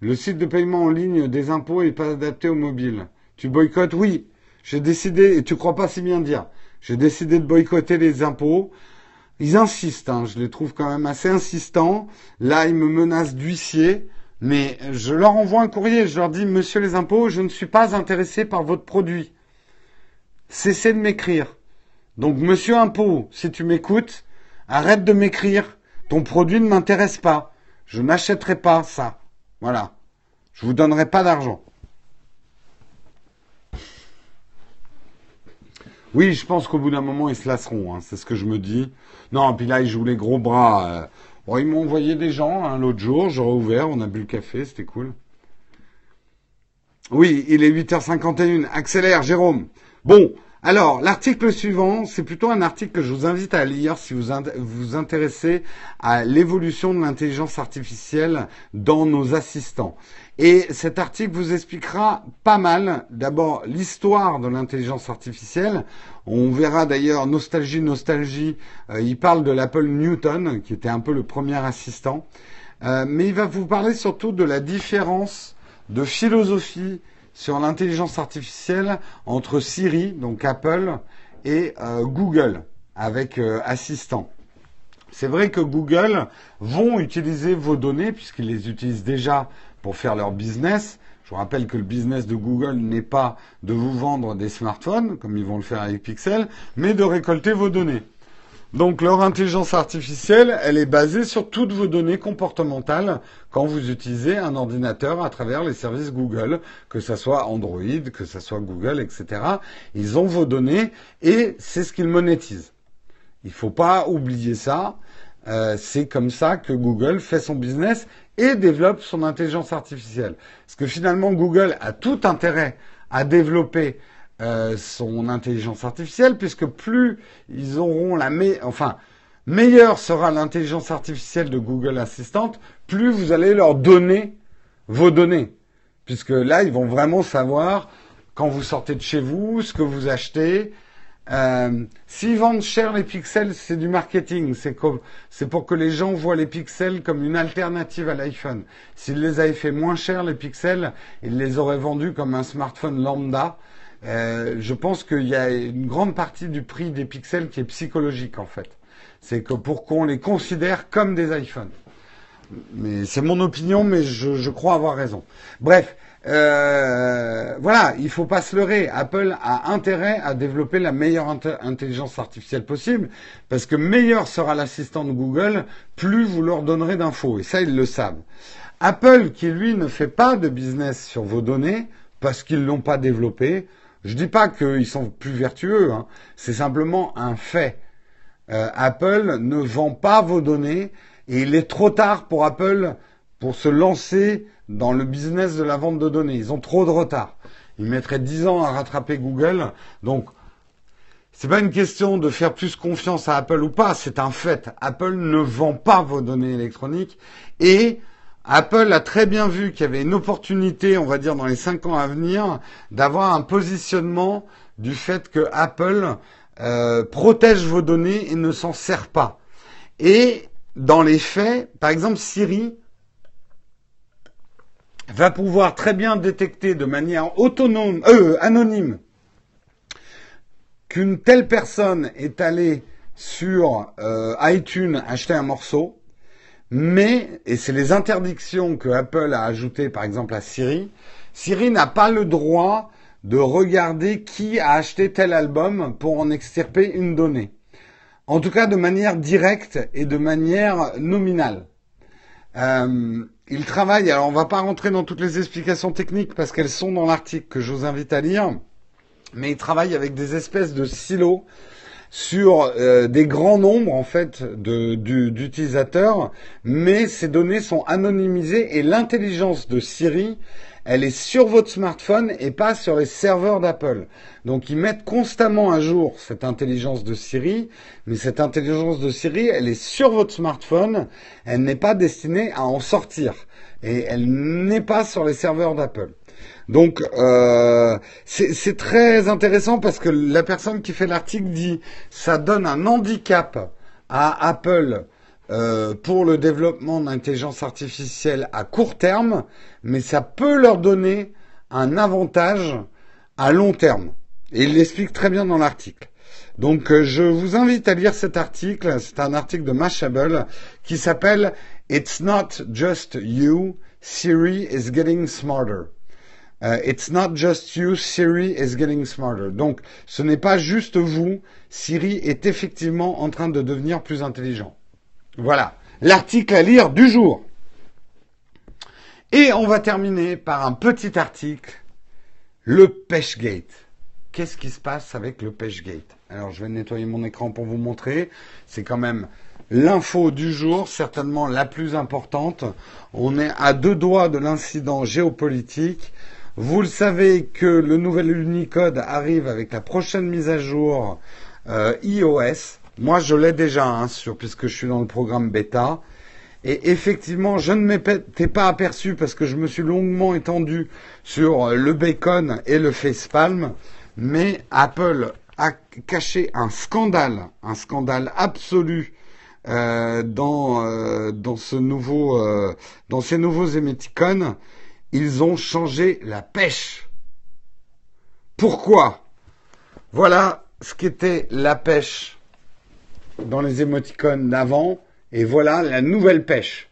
Le site de paiement en ligne des impôts est pas adapté au mobile. Tu boycottes? Oui, j'ai décidé, et tu crois pas si bien dire. J'ai décidé de boycotter les impôts. Ils insistent, hein, je les trouve quand même assez insistants. Là, ils me menacent d'huissier, mais je leur envoie un courrier. Je leur dis, Monsieur les impôts, je ne suis pas intéressé par votre produit. Cessez de m'écrire. Donc, Monsieur impôt, si tu m'écoutes, arrête de m'écrire. Ton produit ne m'intéresse pas. Je n'achèterai pas ça. Voilà. Je vous donnerai pas d'argent. Oui, je pense qu'au bout d'un moment, ils se lasseront. Hein, c'est ce que je me dis. Non, puis là, ils jouent les gros bras. Euh. Bon, ils m'ont envoyé des gens hein, l'autre jour. J'aurais ouvert, on a bu le café, c'était cool. Oui, il est 8h51. Accélère, Jérôme. Bon, alors, l'article suivant, c'est plutôt un article que je vous invite à lire si vous vous intéressez à l'évolution de l'intelligence artificielle dans nos assistants. Et cet article vous expliquera pas mal, d'abord, l'histoire de l'intelligence artificielle. On verra d'ailleurs, nostalgie, nostalgie, euh, il parle de l'Apple Newton, qui était un peu le premier assistant. Euh, mais il va vous parler surtout de la différence de philosophie sur l'intelligence artificielle entre Siri, donc Apple, et euh, Google, avec Assistant. C'est vrai que Google vont utiliser vos données, puisqu'ils les utilisent déjà pour faire leur business. Je vous rappelle que le business de Google n'est pas de vous vendre des smartphones, comme ils vont le faire avec Pixel, mais de récolter vos données. Donc leur intelligence artificielle, elle est basée sur toutes vos données comportementales quand vous utilisez un ordinateur à travers les services Google, que ce soit Android, que ce soit Google, etc. Ils ont vos données et c'est ce qu'ils monétisent. Il ne faut pas oublier ça. Euh, c'est comme ça que Google fait son business et développe son intelligence artificielle. Parce que finalement, Google a tout intérêt à développer euh, son intelligence artificielle, puisque plus ils auront la me enfin meilleure sera l'intelligence artificielle de Google Assistant, plus vous allez leur donner vos données, puisque là ils vont vraiment savoir quand vous sortez de chez vous, ce que vous achetez. Euh, S'ils vendent cher les pixels, c'est du marketing. C'est pour que les gens voient les pixels comme une alternative à l'iPhone. S'ils les avaient fait moins cher, les pixels, ils les auraient vendus comme un smartphone lambda. Euh, je pense qu'il y a une grande partie du prix des pixels qui est psychologique en fait. C'est que pour qu'on les considère comme des iPhones. Mais c'est mon opinion, mais je, je crois avoir raison. Bref, euh, voilà, il faut pas se leurrer. Apple a intérêt à développer la meilleure intelligence artificielle possible, parce que meilleur sera l'assistant de Google, plus vous leur donnerez d'infos. Et ça, ils le savent. Apple, qui lui ne fait pas de business sur vos données, parce qu'ils l'ont pas développé, je dis pas qu'ils sont plus vertueux, hein. c'est simplement un fait. Euh, Apple ne vend pas vos données et il est trop tard pour Apple pour se lancer dans le business de la vente de données. Ils ont trop de retard. Ils mettraient 10 ans à rattraper Google. Donc, c'est pas une question de faire plus confiance à Apple ou pas, c'est un fait. Apple ne vend pas vos données électroniques et Apple a très bien vu qu'il y avait une opportunité, on va dire dans les 5 ans à venir, d'avoir un positionnement du fait que Apple euh, protège vos données et ne s'en sert pas. Et dans les faits, par exemple Siri, va pouvoir très bien détecter de manière autonome, euh, anonyme, qu'une telle personne est allée sur euh, iTunes acheter un morceau, mais, et c'est les interdictions que Apple a ajoutées par exemple à Siri, Siri n'a pas le droit de regarder qui a acheté tel album pour en extirper une donnée. En tout cas de manière directe et de manière nominale. Euh, il travaille, alors on va pas rentrer dans toutes les explications techniques parce qu'elles sont dans l'article que je vous invite à lire, mais il travaille avec des espèces de silos sur euh, des grands nombres en fait d'utilisateurs, mais ces données sont anonymisées et l'intelligence de Siri elle est sur votre smartphone et pas sur les serveurs d'Apple. Donc ils mettent constamment à jour cette intelligence de Siri, mais cette intelligence de Siri, elle est sur votre smartphone, elle n'est pas destinée à en sortir et elle n'est pas sur les serveurs d'Apple. Donc euh, c'est très intéressant parce que la personne qui fait l'article dit ça donne un handicap à Apple euh, pour le développement d'intelligence artificielle à court terme, mais ça peut leur donner un avantage à long terme. Et il l'explique très bien dans l'article. Donc euh, je vous invite à lire cet article, c'est un article de Mashable qui s'appelle It's not just you, Siri is getting smarter. Euh, it's not just you, Siri is getting smarter. Donc ce n'est pas juste vous, Siri est effectivement en train de devenir plus intelligent. Voilà, l'article à lire du jour. Et on va terminer par un petit article, le Pêchegate. Qu'est-ce qui se passe avec le Pêchegate Alors je vais nettoyer mon écran pour vous montrer. C'est quand même l'info du jour, certainement la plus importante. On est à deux doigts de l'incident géopolitique. Vous le savez que le nouvel Unicode arrive avec la prochaine mise à jour euh, iOS. Moi, je l'ai déjà, hein, sur, puisque je suis dans le programme bêta. Et effectivement, je ne m'étais pas aperçu parce que je me suis longuement étendu sur le bacon et le facepalm. Mais Apple a caché un scandale, un scandale absolu euh, dans, euh, dans, ce nouveau, euh, dans ces nouveaux émoticônes. Ils ont changé la pêche. Pourquoi? Voilà ce qu'était la pêche dans les émoticônes d'avant, et voilà la nouvelle pêche.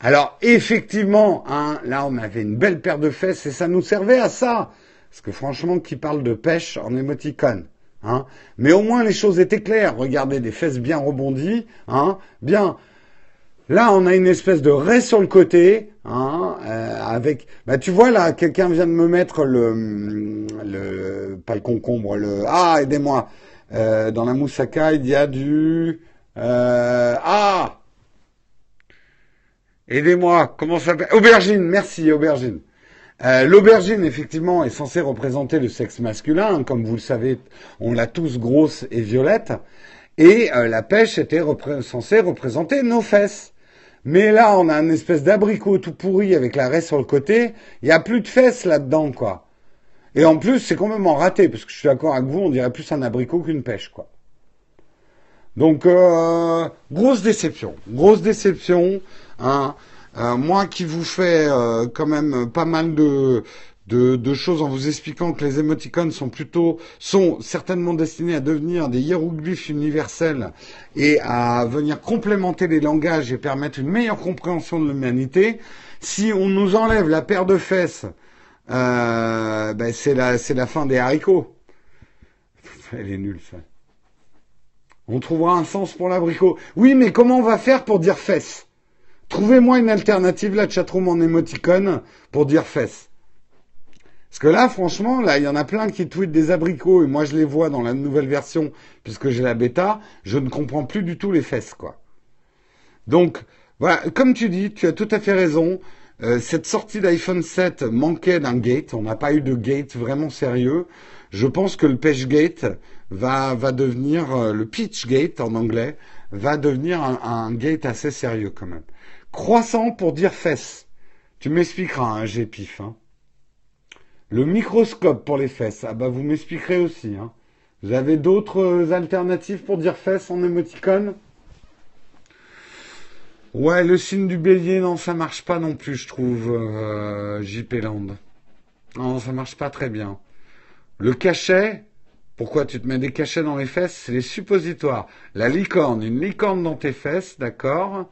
Alors effectivement, hein, là on avait une belle paire de fesses et ça nous servait à ça. Parce que franchement, qui parle de pêche en émoticône hein? Mais au moins les choses étaient claires. Regardez des fesses bien rebondies, hein? Bien. Là, on a une espèce de raie sur le côté, euh, avec. Bah, tu vois là, quelqu'un vient de me mettre le, pas le concombre, le. Ah, aidez-moi. Euh, dans la moussaka, il y a du... Euh, ah Aidez-moi, comment ça s'appelle? Aubergine, merci, aubergine. Euh, L'aubergine, effectivement, est censée représenter le sexe masculin. Comme vous le savez, on l'a tous grosse et violette. Et la pêche était censée représenter nos fesses. Mais là, on a une espèce d'abricot tout pourri avec la raie sur le côté. Il n'y a plus de fesses là-dedans, quoi. Et en plus, c'est complètement raté, parce que je suis d'accord avec vous, on dirait plus un abricot qu'une pêche, quoi. Donc, euh, grosse déception. Grosse déception. Hein. Euh, moi qui vous fais euh, quand même pas mal de, de, choses en vous expliquant que les émoticônes sont plutôt sont certainement destinés à devenir des hiéroglyphes universels et à venir complémenter les langages et permettre une meilleure compréhension de l'humanité. Si on nous enlève la paire de fesses, euh, ben c'est la la fin des haricots. Elle est nulle ça. On trouvera un sens pour l'abricot. Oui, mais comment on va faire pour dire fesses Trouvez-moi une alternative, la chatroom en émoticône, pour dire fesses. Parce que là, franchement, là, il y en a plein qui tweetent des abricots et moi je les vois dans la nouvelle version puisque j'ai la bêta. Je ne comprends plus du tout les fesses, quoi. Donc, voilà, comme tu dis, tu as tout à fait raison. Euh, cette sortie d'iPhone 7 manquait d'un gate. On n'a pas eu de gate vraiment sérieux. Je pense que le Page Gate va, va devenir, euh, le Pitch Gate en anglais, va devenir un, gate assez sérieux quand même. Croissant pour dire fesses. Tu m'expliqueras, hein, j'ai pif. Hein. Le microscope pour les fesses. Ah bah vous m'expliquerez aussi. Hein. Vous avez d'autres alternatives pour dire fesses en émoticône? Ouais, le signe du bélier, non, ça marche pas non plus, je trouve, euh, JP Land. Non, ça marche pas très bien. Le cachet, pourquoi tu te mets des cachets dans les fesses? C'est les suppositoires. La licorne, une licorne dans tes fesses, d'accord?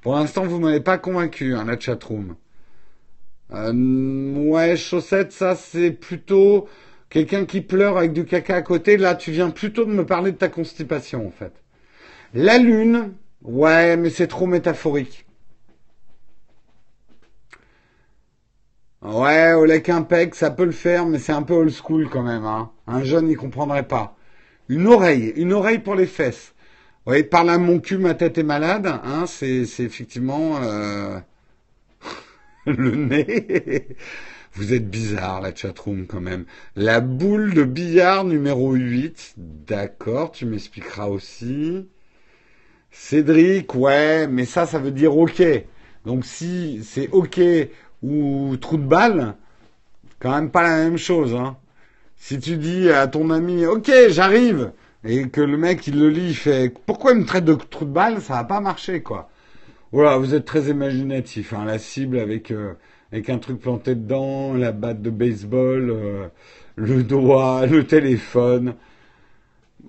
Pour l'instant, vous m'avez pas convaincu, hein, la chatroom. Euh, ouais, chaussette, ça c'est plutôt quelqu'un qui pleure avec du caca à côté. Là, tu viens plutôt de me parler de ta constipation, en fait. La lune, ouais, mais c'est trop métaphorique. Ouais, Olek Impec, ça peut le faire, mais c'est un peu old school quand même. Hein. Un jeune n'y comprendrait pas. Une oreille, une oreille pour les fesses. Ouais, par là, mon cul, ma tête est malade. Hein, c'est, effectivement... Euh... le nez. Vous êtes bizarre, la chatroom, quand même. La boule de billard numéro 8. D'accord, tu m'expliqueras aussi. Cédric, ouais, mais ça, ça veut dire OK. Donc si c'est OK ou trou de balle, quand même pas la même chose. Hein. Si tu dis à ton ami OK, j'arrive, et que le mec il le lit, il fait pourquoi il me traite de trou de balle, ça va pas marcher quoi. Voilà, vous êtes très imaginatif. Hein, la cible avec, euh, avec un truc planté dedans, la batte de baseball, euh, le doigt, le téléphone.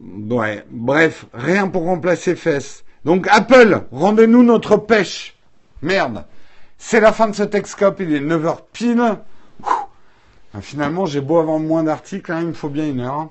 Ouais, bref, rien pour remplacer fesses. Donc Apple, rendez-nous notre pêche. Merde. C'est la fin de ce Texcope, il est 9h pile. Finalement, j'ai beau avoir moins d'articles, hein, il me faut bien une heure.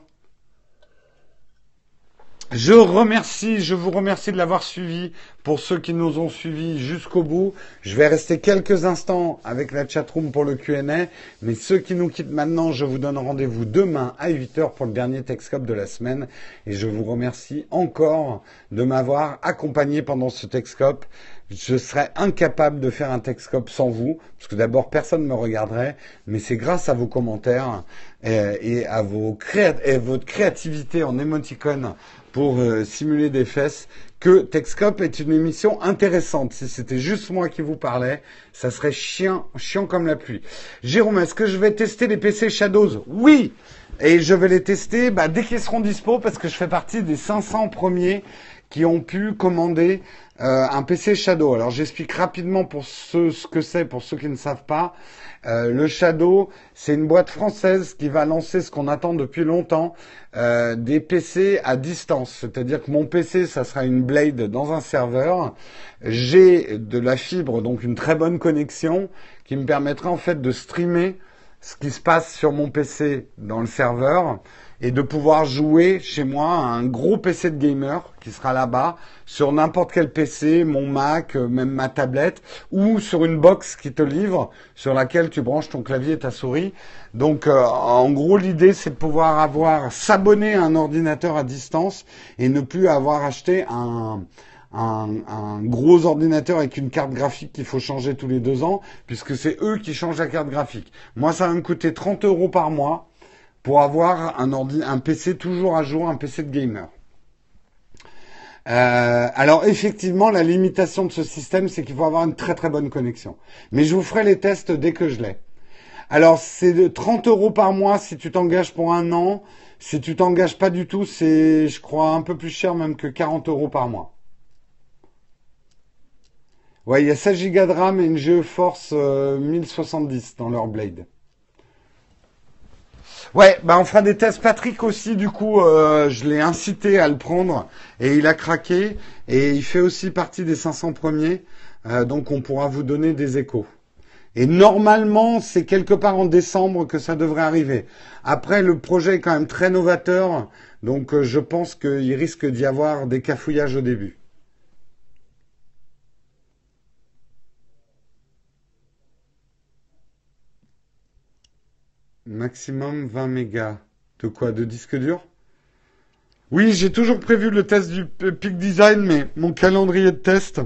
Je remercie, je vous remercie de l'avoir suivi. Pour ceux qui nous ont suivis jusqu'au bout, je vais rester quelques instants avec la chatroom pour le Q&A. Mais ceux qui nous quittent maintenant, je vous donne rendez-vous demain à 8h pour le dernier Texcope de la semaine. Et je vous remercie encore de m'avoir accompagné pendant ce Texcope. Je serais incapable de faire un Texcope sans vous, parce que d'abord personne ne me regarderait, mais c'est grâce à vos commentaires et, à vos et votre créativité en émoticône pour euh, simuler des fesses que Texcope est une émission intéressante. Si c'était juste moi qui vous parlais, ça serait chiant, chiant comme la pluie. Jérôme, est-ce que je vais tester les PC Shadows? Oui Et je vais les tester bah, dès qu'ils seront dispo parce que je fais partie des 500 premiers qui ont pu commander euh, un PC Shadow. Alors j'explique rapidement pour ceux ce que c'est, pour ceux qui ne savent pas. Euh, le Shadow, c'est une boîte française qui va lancer ce qu'on attend depuis longtemps, euh, des PC à distance. C'est-à-dire que mon PC, ça sera une Blade dans un serveur. J'ai de la fibre, donc une très bonne connexion, qui me permettra en fait de streamer ce qui se passe sur mon PC dans le serveur et de pouvoir jouer chez moi un gros PC de gamer qui sera là-bas sur n'importe quel PC, mon Mac, euh, même ma tablette, ou sur une box qui te livre sur laquelle tu branches ton clavier et ta souris. Donc euh, en gros l'idée c'est de pouvoir avoir s'abonner à un ordinateur à distance et ne plus avoir acheté un, un, un, gros ordinateur avec une carte graphique qu'il faut changer tous les deux ans, puisque c'est eux qui changent la carte graphique. Moi, ça va me coûter 30 euros par mois pour avoir un, ordi, PC toujours à jour, un PC de gamer. Euh, alors effectivement, la limitation de ce système, c'est qu'il faut avoir une très très bonne connexion. Mais je vous ferai les tests dès que je l'ai. Alors, c'est de 30 euros par mois si tu t'engages pour un an. Si tu t'engages pas du tout, c'est, je crois, un peu plus cher même que 40 euros par mois. Ouais, il y a 16 Go de RAM et une GeForce 1070 dans leur Blade. Ouais, bah on fera des tests. Patrick aussi, du coup, euh, je l'ai incité à le prendre et il a craqué et il fait aussi partie des 500 premiers. Euh, donc on pourra vous donner des échos. Et normalement, c'est quelque part en décembre que ça devrait arriver. Après, le projet est quand même très novateur, donc euh, je pense qu'il risque d'y avoir des cafouillages au début. Maximum 20 mégas. De quoi De disque dur Oui, j'ai toujours prévu le test du Peak Design, mais mon calendrier de test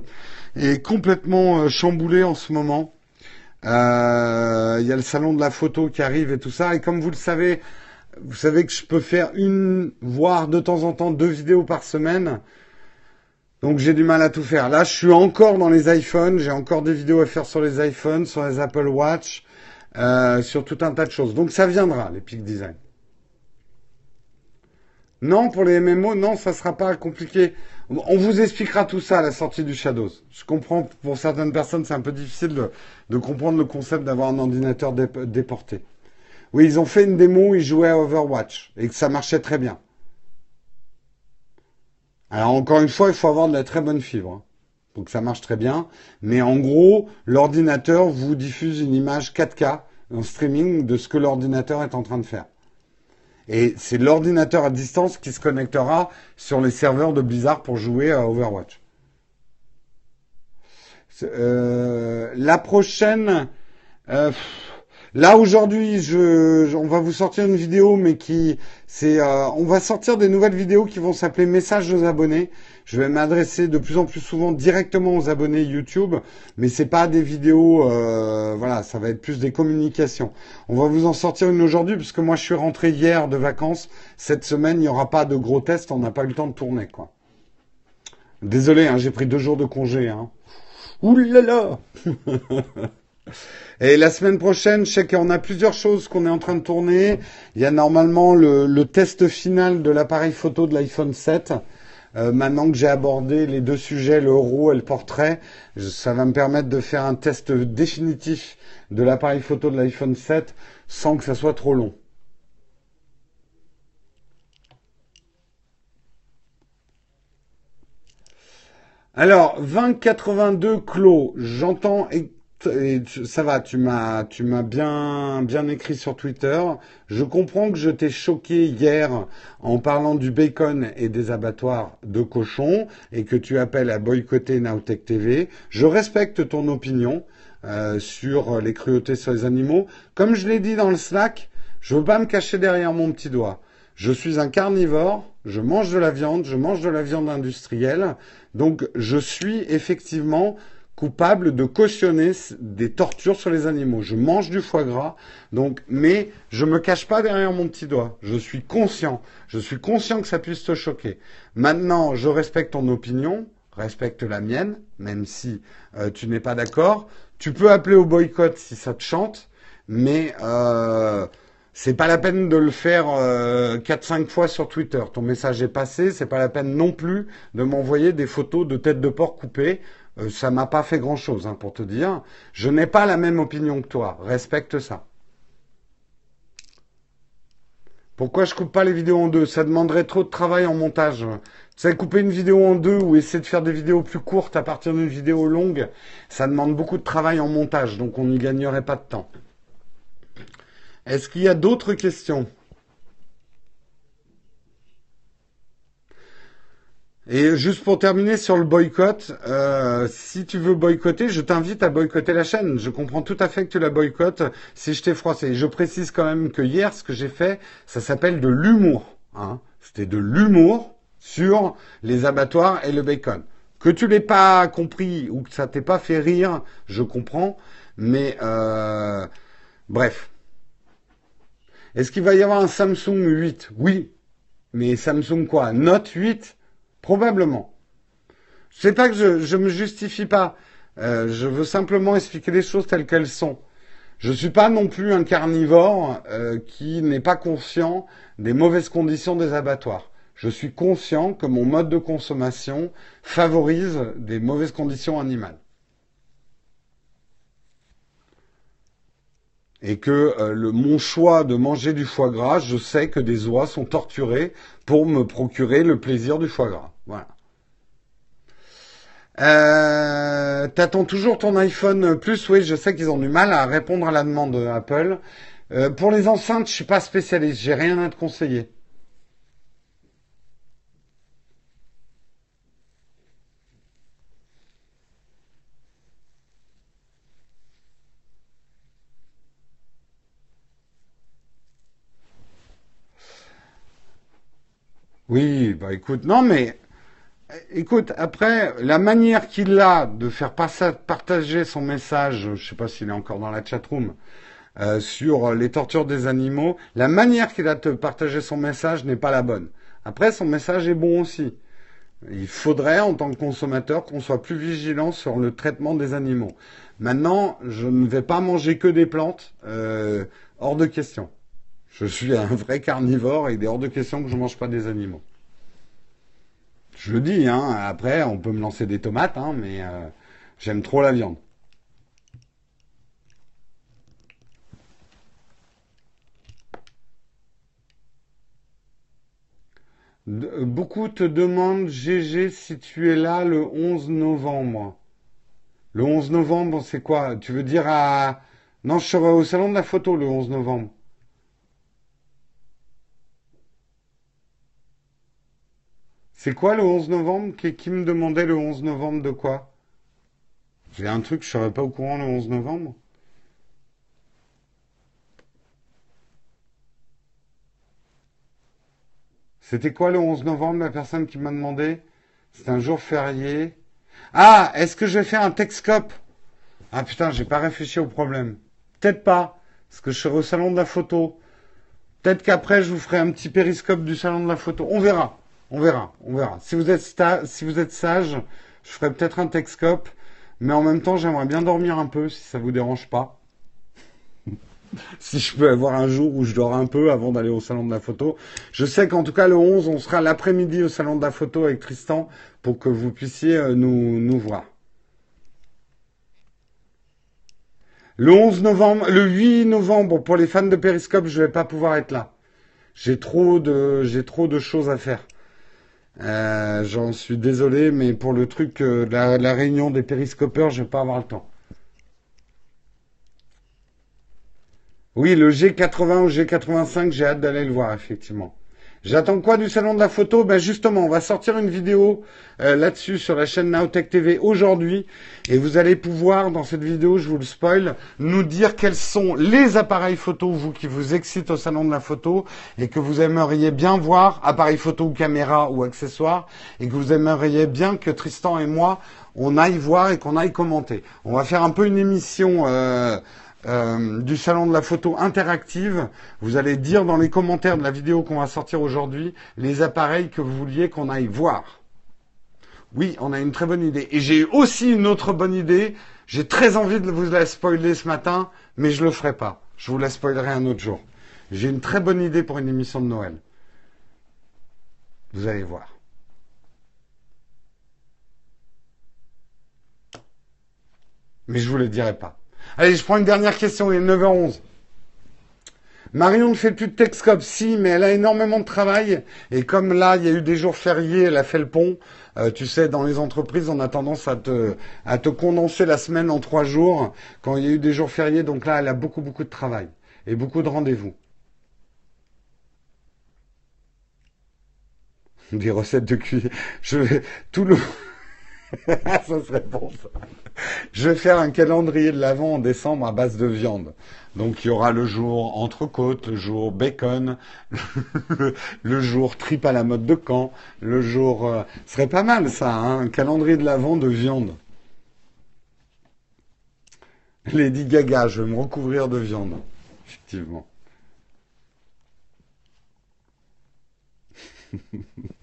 est complètement euh, chamboulé en ce moment. Euh, il y a le salon de la photo qui arrive et tout ça. Et comme vous le savez, vous savez que je peux faire une, voire de temps en temps deux vidéos par semaine. Donc j'ai du mal à tout faire. Là, je suis encore dans les iPhones. J'ai encore des vidéos à faire sur les iPhones, sur les Apple Watch, euh, sur tout un tas de choses. Donc ça viendra, les Peak Design. Non, pour les MMO, non, ça sera pas compliqué. On vous expliquera tout ça à la sortie du Shadows. Je comprends, pour certaines personnes, c'est un peu difficile de, comprendre le concept d'avoir un ordinateur déporté. Oui, ils ont fait une démo où ils jouaient à Overwatch et que ça marchait très bien. Alors encore une fois, il faut avoir de la très bonne fibre. Donc ça marche très bien. Mais en gros, l'ordinateur vous diffuse une image 4K en streaming de ce que l'ordinateur est en train de faire. Et c'est l'ordinateur à distance qui se connectera sur les serveurs de Blizzard pour jouer à Overwatch. Euh, la prochaine, euh, là aujourd'hui, on va vous sortir une vidéo, mais qui, c'est, euh, on va sortir des nouvelles vidéos qui vont s'appeler messages aux abonnés. Je vais m'adresser de plus en plus souvent directement aux abonnés YouTube, mais c'est pas des vidéos, euh, voilà, ça va être plus des communications. On va vous en sortir une aujourd'hui, parce que moi je suis rentré hier de vacances. Cette semaine, il n'y aura pas de gros tests, on n'a pas eu le temps de tourner, quoi. Désolé, hein, j'ai pris deux jours de congé. Hein. Ouh là là Et la semaine prochaine, je sais qu'on a plusieurs choses qu'on est en train de tourner. Il y a normalement le, le test final de l'appareil photo de l'iPhone 7. Euh, maintenant que j'ai abordé les deux sujets, le RAW et le portrait, ça va me permettre de faire un test définitif de l'appareil photo de l'iPhone 7 sans que ça soit trop long. Alors, 2082 clos, j'entends ça va, tu m'as, tu m'as bien, bien écrit sur Twitter. Je comprends que je t'ai choqué hier en parlant du bacon et des abattoirs de cochons et que tu appelles à boycotter Nowtech TV. Je respecte ton opinion euh, sur les cruautés sur les animaux. Comme je l'ai dit dans le Slack, je veux pas me cacher derrière mon petit doigt. Je suis un carnivore, je mange de la viande, je mange de la viande industrielle, donc je suis effectivement coupable de cautionner des tortures sur les animaux. Je mange du foie gras, donc, mais je me cache pas derrière mon petit doigt. Je suis conscient. Je suis conscient que ça puisse te choquer. Maintenant, je respecte ton opinion, respecte la mienne, même si euh, tu n'es pas d'accord. Tu peux appeler au boycott si ça te chante, mais euh, c'est pas la peine de le faire euh, 4-5 fois sur Twitter. Ton message est passé, c'est pas la peine non plus de m'envoyer des photos de têtes de porc coupées euh, ça m'a pas fait grand-chose, hein, pour te dire. Je n'ai pas la même opinion que toi. Respecte ça. Pourquoi je coupe pas les vidéos en deux? Ça demanderait trop de travail en montage. Tu sais, couper une vidéo en deux ou essayer de faire des vidéos plus courtes à partir d'une vidéo longue, ça demande beaucoup de travail en montage, donc on n'y gagnerait pas de temps. Est-ce qu'il y a d'autres questions? Et juste pour terminer sur le boycott, euh, si tu veux boycotter, je t'invite à boycotter la chaîne. Je comprends tout à fait que tu la boycottes si je t'ai froissé. Je précise quand même que hier, ce que j'ai fait, ça s'appelle de l'humour. Hein. C'était de l'humour sur les abattoirs et le bacon. Que tu l'aies pas compris ou que ça t'ait pas fait rire, je comprends. Mais euh, bref. Est-ce qu'il va y avoir un Samsung 8 Oui. Mais Samsung quoi? Note 8 Probablement. C'est pas que je, je me justifie pas. Euh, je veux simplement expliquer les choses telles qu'elles sont. Je suis pas non plus un carnivore euh, qui n'est pas conscient des mauvaises conditions des abattoirs. Je suis conscient que mon mode de consommation favorise des mauvaises conditions animales. Et que euh, le, mon choix de manger du foie gras, je sais que des oies sont torturées pour me procurer le plaisir du foie gras. Voilà. Euh, T'attends toujours ton iPhone Plus? Oui, je sais qu'ils ont du mal à répondre à la demande Apple. Euh, pour les enceintes, je suis pas spécialiste, j'ai rien à te conseiller. Oui, bah écoute, non mais écoute, après, la manière qu'il a de faire partager son message, je sais pas s'il est encore dans la chatroom, euh, sur les tortures des animaux, la manière qu'il a de partager son message n'est pas la bonne. Après, son message est bon aussi. Il faudrait, en tant que consommateur, qu'on soit plus vigilant sur le traitement des animaux. Maintenant, je ne vais pas manger que des plantes, euh, hors de question. Je suis un vrai carnivore et il est hors de question que je ne mange pas des animaux. Je le dis, hein, après, on peut me lancer des tomates, hein, mais euh, j'aime trop la viande. Beaucoup te demandent, GG, si tu es là le 11 novembre. Le 11 novembre, c'est quoi? Tu veux dire à... Non, je serai au salon de la photo le 11 novembre. C'est quoi le 11 novembre? Qui, me demandait le 11 novembre de quoi? J'ai un truc, je serais pas au courant le 11 novembre. C'était quoi le 11 novembre, la personne qui m'a demandé? C'est un jour férié. Ah, est-ce que je vais faire un Texcope? Ah putain, j'ai pas réfléchi au problème. Peut-être pas, parce que je serai au salon de la photo. Peut-être qu'après, je vous ferai un petit périscope du salon de la photo. On verra. On verra, on verra. Si vous êtes, si vous êtes sage, je ferai peut-être un Texcope, mais en même temps, j'aimerais bien dormir un peu, si ça vous dérange pas. si je peux avoir un jour où je dors un peu avant d'aller au salon de la photo. Je sais qu'en tout cas, le 11, on sera l'après-midi au salon de la photo avec Tristan pour que vous puissiez euh, nous, voir. Le 11 novembre, le 8 novembre, pour les fans de Periscope, je vais pas pouvoir être là. J'ai trop de choses à faire. Euh, j'en suis désolé, mais pour le truc, euh, la, la, réunion des périscopeurs, je vais pas avoir le temps. Oui, le G80 ou G85, j'ai hâte d'aller le voir, effectivement. J'attends quoi du salon de la photo? Ben justement, on va sortir une vidéo euh, là-dessus sur la chaîne Nowtech TV aujourd'hui et vous allez pouvoir dans cette vidéo, je vous le spoil, nous dire quels sont les appareils photo vous qui vous excitent au salon de la photo et que vous aimeriez bien voir, appareil photo ou caméra ou accessoires et que vous aimeriez bien que Tristan et moi on aille voir et qu'on aille commenter. On va faire un peu une émission euh, euh, du salon de la photo interactive. Vous allez dire dans les commentaires de la vidéo qu'on va sortir aujourd'hui les appareils que vous vouliez qu'on aille voir. Oui, on a une très bonne idée. Et j'ai aussi une autre bonne idée. J'ai très envie de vous la spoiler ce matin, mais je le ferai pas. Je vous la spoilerai un autre jour. J'ai une très bonne idée pour une émission de Noël. Vous allez voir. Mais je vous le dirai pas. Allez, je prends une dernière question, il est 9h11. Marion ne fait plus de Texcop, si, mais elle a énormément de travail. Et comme là, il y a eu des jours fériés, elle a fait le pont. Euh, tu sais, dans les entreprises, on a tendance à te, à te condenser la semaine en trois jours quand il y a eu des jours fériés. Donc là, elle a beaucoup, beaucoup de travail et beaucoup de rendez-vous. Des recettes de cuisine. Je vais, tout le, ça serait bon ça. Je vais faire un calendrier de l'avant en décembre à base de viande. Donc il y aura le jour entrecôte, le jour bacon, le, jour trip à la mode de Caen, le jour... Euh, ce serait pas mal ça, hein, un calendrier de l'avant de viande. Lady Gaga, je vais me recouvrir de viande, effectivement.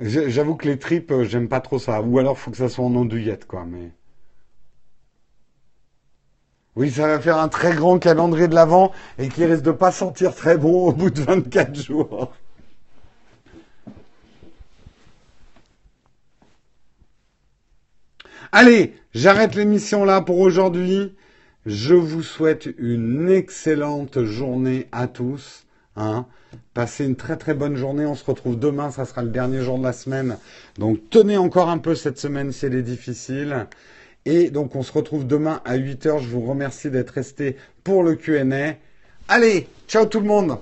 J'avoue que les tripes, euh, j'aime pas trop ça. Ou alors, faut que ça soit en andouillette, quoi. Mais oui, ça va faire un très grand calendrier de l'avant et qui risque de pas sentir très bon au bout de 24 jours. Allez, j'arrête l'émission là pour aujourd'hui. Je vous souhaite une excellente journée à tous. Hein. Passez une très très bonne journée. On se retrouve demain, ça sera le dernier jour de la semaine. Donc tenez encore un peu cette semaine si elle est difficile. Et donc on se retrouve demain à 8h. Je vous remercie d'être resté pour le QA. Allez, ciao tout le monde